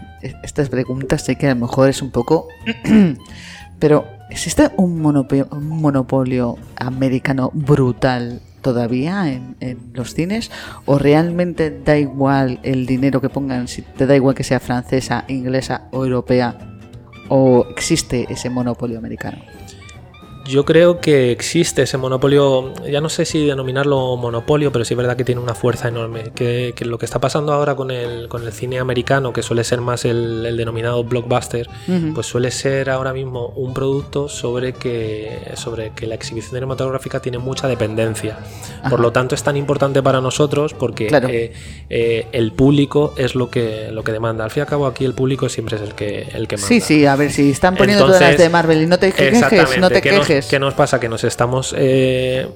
Estas preguntas sé que a lo mejor es un poco. Pero ¿Existe un monopolio, un monopolio americano brutal todavía en, en los cines? ¿O realmente da igual el dinero que pongan, si te da igual que sea francesa, inglesa o europea? ¿O existe ese monopolio americano? Yo creo que existe ese monopolio, ya no sé si denominarlo monopolio, pero sí es verdad que tiene una fuerza enorme. Que, que lo que está pasando ahora con el, con el cine americano, que suele ser más el, el denominado blockbuster, pues suele ser ahora mismo un producto sobre que, sobre que la exhibición cinematográfica tiene mucha dependencia. Ajá. Por lo tanto, es tan importante para nosotros porque Claro. eh, eh, el público es lo que, lo que demanda. Al fin y al cabo, aquí el público siempre es el que, el que manda. Sí, sí, a ver, si están poniendo todas las de Marvel y no te quejes, no te ¿Qué ¿Qué nos pasa? Que nos estamos eh,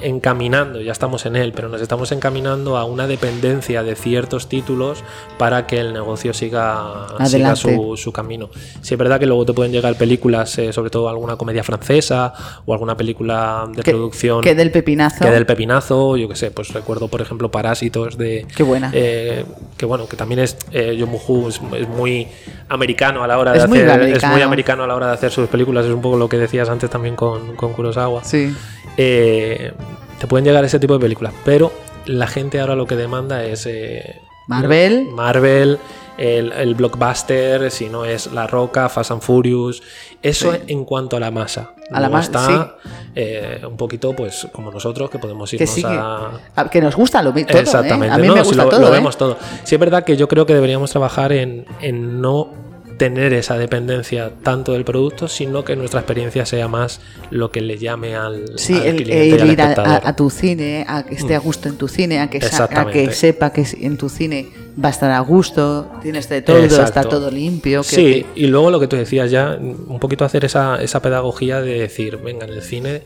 encaminando, ya estamos en él, pero nos estamos encaminando a una dependencia de ciertos títulos para que el negocio siga, siga su, su camino. Sí es verdad que luego te pueden llegar películas, eh, sobre todo alguna comedia francesa o alguna película de Que- producción Que del pepinazo. que del pepinazo, yo que sé, pues recuerdo por ejemplo Parásitos de... Qué buena. eh, que bueno, que también es... Eh, John Moo es, es muy americano a la hora de Es muy hacer... Es muy americano a la hora de hacer sus películas, es un poco lo que decías antes también con, con Kurosawa. Sí. Eh, te pueden llegar ese tipo de películas, pero la gente ahora lo que demanda es... eh, Marvel. Marvel, el, el blockbuster, si no es La Roca, Fast and Furious. Eso Sí. en cuanto a la masa. A la masa, está eh, un poquito, pues, como nosotros, que podemos Que irnos sí, que, a. a- que nos gusta lo mi- todo, ¿eh? Exactamente, A mí no, me si gusta lo, todo, lo ¿eh? vemos todo. Sí, es verdad que yo creo que deberíamos trabajar en, en no tener esa dependencia tanto del producto, sino que nuestra experiencia sea más lo que le llame al, Sí, al el, cliente ir a, espectador. a- a tu cine, a que esté a gusto en tu cine, a que, a que sepa que en tu cine va a estar a gusto, tienes de todo, Exacto. está todo limpio. que- Sí, y luego lo que tú decías ya, un poquito hacer esa, esa pedagogía de decir, venga, en el cine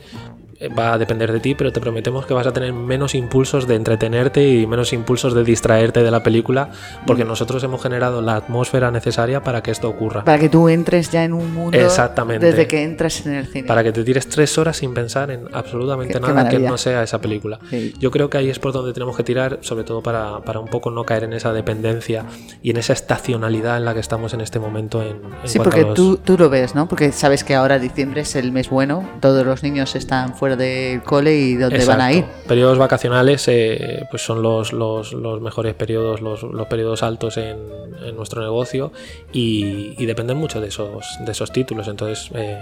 va a depender de ti, pero te prometemos que vas a tener menos impulsos de entretenerte y menos impulsos de distraerte de la película, Mm. porque nosotros hemos generado la atmósfera necesaria para que esto ocurra. Para que tú entres ya en un mundo Exactamente. desde que entras en el cine. Para que te tires tres horas sin pensar en absolutamente Qué- qué nada que maravilla. no sea esa película. Sí. Yo creo que ahí es por donde tenemos que tirar, sobre todo para, para un poco no caer en esa dependencia y en esa estacionalidad en la que estamos en este momento en, en Sí, porque los- tú, tú lo ves, ¿no? Porque sabes que ahora diciembre es el mes bueno, todos los niños están fuera del cole y dónde van a ir. Periodos vacacionales eh, pues son los, los, los mejores periodos, los, los periodos altos en, en nuestro negocio y, y dependen mucho de esos, de esos títulos. Entonces, eh,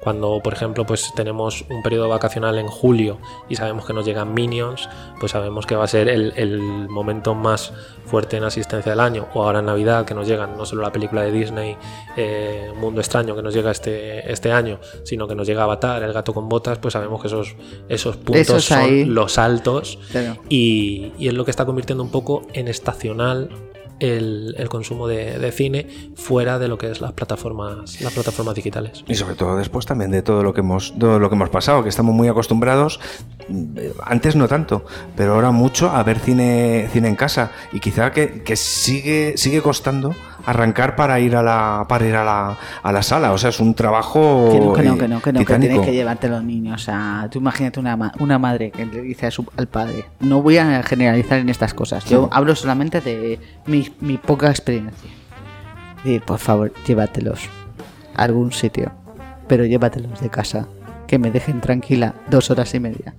cuando por ejemplo pues tenemos un periodo vacacional en julio y sabemos que nos llegan Minions, pues sabemos que va a ser el, el momento más fuerte en asistencia del año. O ahora en Navidad que nos llegan no solo la película de Disney eh, Mundo Extraño que nos llega este, este año, sino que nos llega Avatar, El gato con botas, pues sabemos que esos, esos puntos Esos son ahí. los altos y, y es lo que está convirtiendo un poco en estacional el, el consumo de, cine fuera de lo que es las plataformas las plataformas digitales. Y sobre todo después también de todo lo que hemos, todo lo que hemos pasado, que estamos muy acostumbrados, eh, antes no tanto, pero ahora mucho a ver cine, cine en casa. Y quizá que, que sigue, sigue costando arrancar para ir a la, para ir a la, a la sala. O sea, es un trabajo. Que no, que no, que no, que no, que titánico. tienes que llevarte a los niños. A, tú imagínate una, una madre que le dice a su- al padre, no voy a generalizar en estas cosas, yo hablo solamente de mi, mi poca experiencia. Decir, por favor, llévatelos a algún sitio, pero llévatelos de casa, que me dejen tranquila dos horas y media.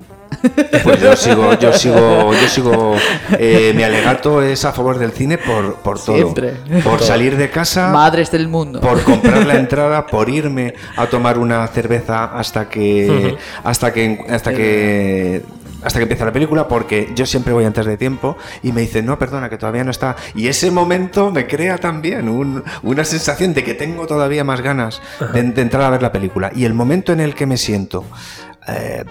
Pues yo sigo, yo sigo, yo sigo. eh, mi alegato es a favor del cine por, por todo. Siempre. Por salir de casa. Madres del mundo. por comprar la entrada, por irme a tomar una cerveza hasta que hasta que hasta que hasta que empieza la película porque yo siempre voy antes de tiempo y me dicen, no, perdona, que todavía no está. Y ese momento me crea también un- una sensación de que tengo todavía más ganas de, de entrar a ver la película. Y el momento en el que me siento eh,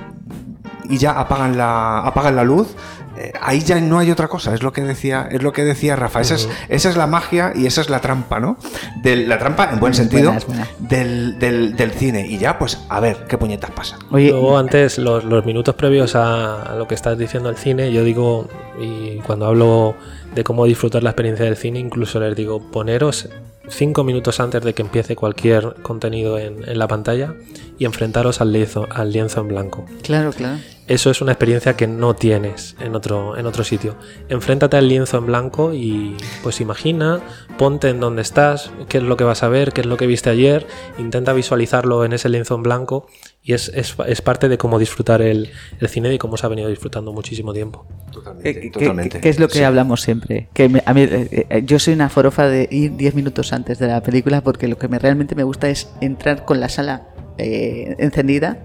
y ya apagan la, apagan la luz, eh, ahí ya no hay otra cosa, es lo que decía, es lo que decía Rafa, esa, es, esa es la magia y esa es la trampa, ¿no? Del- la trampa, en buen sentido. Del, del, del cine. Y ya, pues, a ver, qué puñetas pasa. Oye, Luego antes, los, los minutos previos a, a lo que estás diciendo al cine, yo digo, y cuando hablo de cómo disfrutar la experiencia del cine, incluso les digo, poneros cinco minutos antes de que empiece cualquier contenido en, en la pantalla y enfrentaros al lienzo, al lienzo en blanco. claro, claro. eso es una experiencia que no tienes en otro, en otro sitio. Enfréntate al lienzo en blanco y pues imagina, ponte en donde estás, qué es lo que vas a ver, qué es lo que viste ayer, intenta visualizarlo en ese lienzo en blanco y es, es- es parte de cómo disfrutar el, el cine y cómo se ha venido disfrutando muchísimo tiempo. Totalmente. ¿Qué, qué- totalmente. qué es lo que Sí. hablamos siempre? Que me- a mí, eh, eh, yo soy una forofa de ir 10 minutos antes de la película porque lo que me, realmente me gusta es entrar con la sala eh, encendida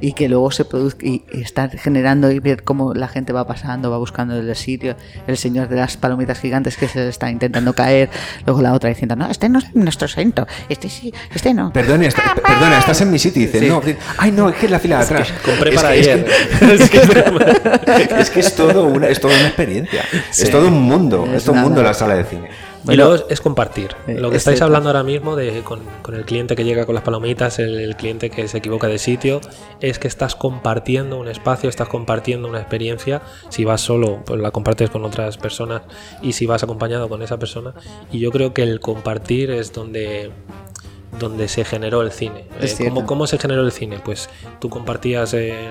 y que luego se produzca y, y estar generando y ver cómo la gente va pasando, va buscando el sitio, el señor de las palomitas gigantes que se está intentando caer, luego la otra diciendo, no, este no es nuestro asiento, este sí, este no. Perdona, está- pe- perdona, estás en mi sitio Sí. no, ay no, es que es la fila de atrás. Compré Es para que- es ayer. que- Es que es todo una, es toda una experiencia. Es todo un mundo, es, Es todo un mundo la sala de cine. Y luego es compartir. eh, Lo que es estáis cierto. hablando ahora mismo de, con, con el cliente que llega con las palomitas, el, el cliente que se equivoca de sitio, es que estás compartiendo un espacio, estás compartiendo una experiencia. Si vas solo, pues la compartes con otras personas y si vas acompañado con esa persona. Y yo creo que el compartir es donde donde se generó el cine. Eh. ¿cómo, cómo se generó el cine? Pues tú compartías eh,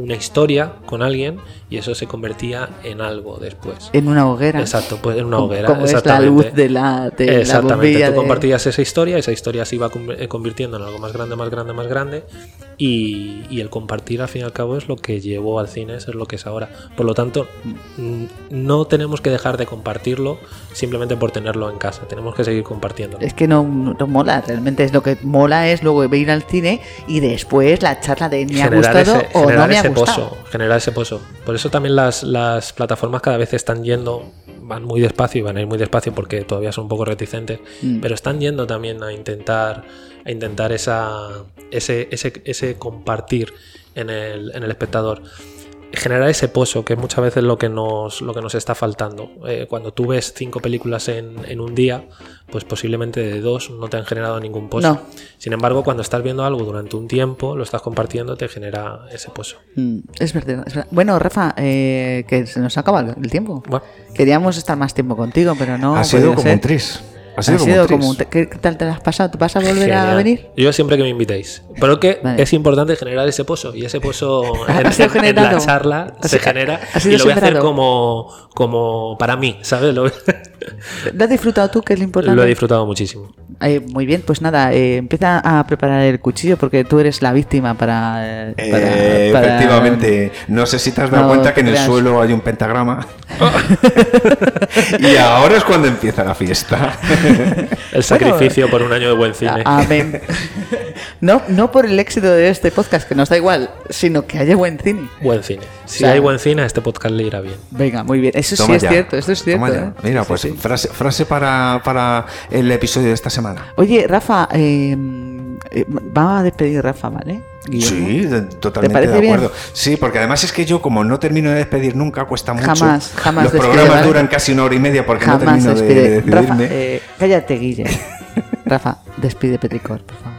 una historia con alguien y eso se convertía en algo después. en una hoguera. Exacto, pues en una Como- hoguera. Como es la exactamente. luz de la, de la Exactamente, bombilla tú de- compartías esa historia, esa historia se iba eh, convirtiendo en algo más grande, más grande, más grande y, y el compartir al fin y al cabo es lo que llevó al cine, eso es lo que es ahora. Por lo tanto, no tenemos que dejar de compartirlo simplemente por tenerlo en casa, tenemos que seguir compartiéndolo. Es que no, no mola, realmente es lo que mola es luego ir al cine y después la charla de me ha gustado ese, o no me ha ese gustado. pozo, generar ese pozo. Por eso también las, las plataformas cada vez están yendo, van muy despacio y van a ir muy despacio porque todavía son un poco reticentes, Mm. pero están yendo también a intentar, a intentar esa, ese, ese, ese compartir en el, en el espectador. Generar ese pozo, que es muchas veces lo que nos, lo que nos está faltando. Eh, cuando tú ves cinco películas en, en un día, pues posiblemente de dos no te han generado ningún pozo. No. Sin embargo, cuando estás viendo algo durante un tiempo, lo estás compartiendo, te genera ese pozo. Mm, es, verdad, es verdad. Bueno, Rafa, eh, que se nos acaba el tiempo. Bueno, Queríamos estar más tiempo contigo, pero no. ha sido como ser. un tris. Ha Ha sido, sido, como como. ¿Qué, tal te has pasado? ¿Vas a volver a genial. venir? Yo siempre que me invitéis. Pero que Vale. es importante generar ese pozo. Y ese pozo Ha en, sido en- en la charla Ha se sido- genera. ha sido Y lo voy a hacer como, como para mí, ¿sabes? Lo, ¿Lo has disfrutado tú, que es lo importante? lo he disfrutado muchísimo. Eh, muy bien, pues nada, eh, empieza a preparar el cuchillo porque tú eres la víctima para. eh, para- Eh, para- efectivamente, no sé si te has dado No cuenta que en el suelo hay un pentagrama. y ahora es cuando empieza la fiesta. El sacrificio por un año de buen cine. Amén. No, no por el éxito de este podcast, que nos da igual, sino que haya buen cine. Buen cine. Si O sea, hay buen cine, a este podcast le irá bien. Venga, muy bien. Eso sí es cierto, esto es cierto. ¿eh? Mira, Sí, pues sí. Frase, frase para, para el episodio de esta semana. Oye, Rafa, eh, eh, vamos a despedir a Rafa, ¿vale? Guillermo. Sí, de- totalmente de bien? acuerdo. Sí, porque además es que yo, como no termino de despedir nunca, cuesta mucho. Jamás, jamás Los despide, programas ¿vale? duran casi una hora y media porque no Jamás termino de, despide. de Rafa, decidirme. eh, cállate, Guille. Rafa, despide Petricor, por favor.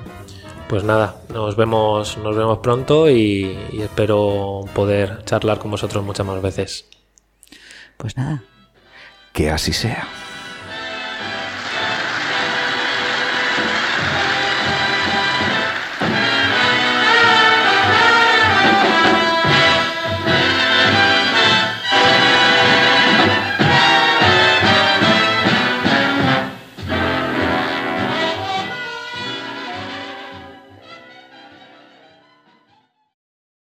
Pues nada, nos vemos, nos vemos pronto y, y espero poder charlar con vosotros muchas más veces. Pues nada. Que así sea.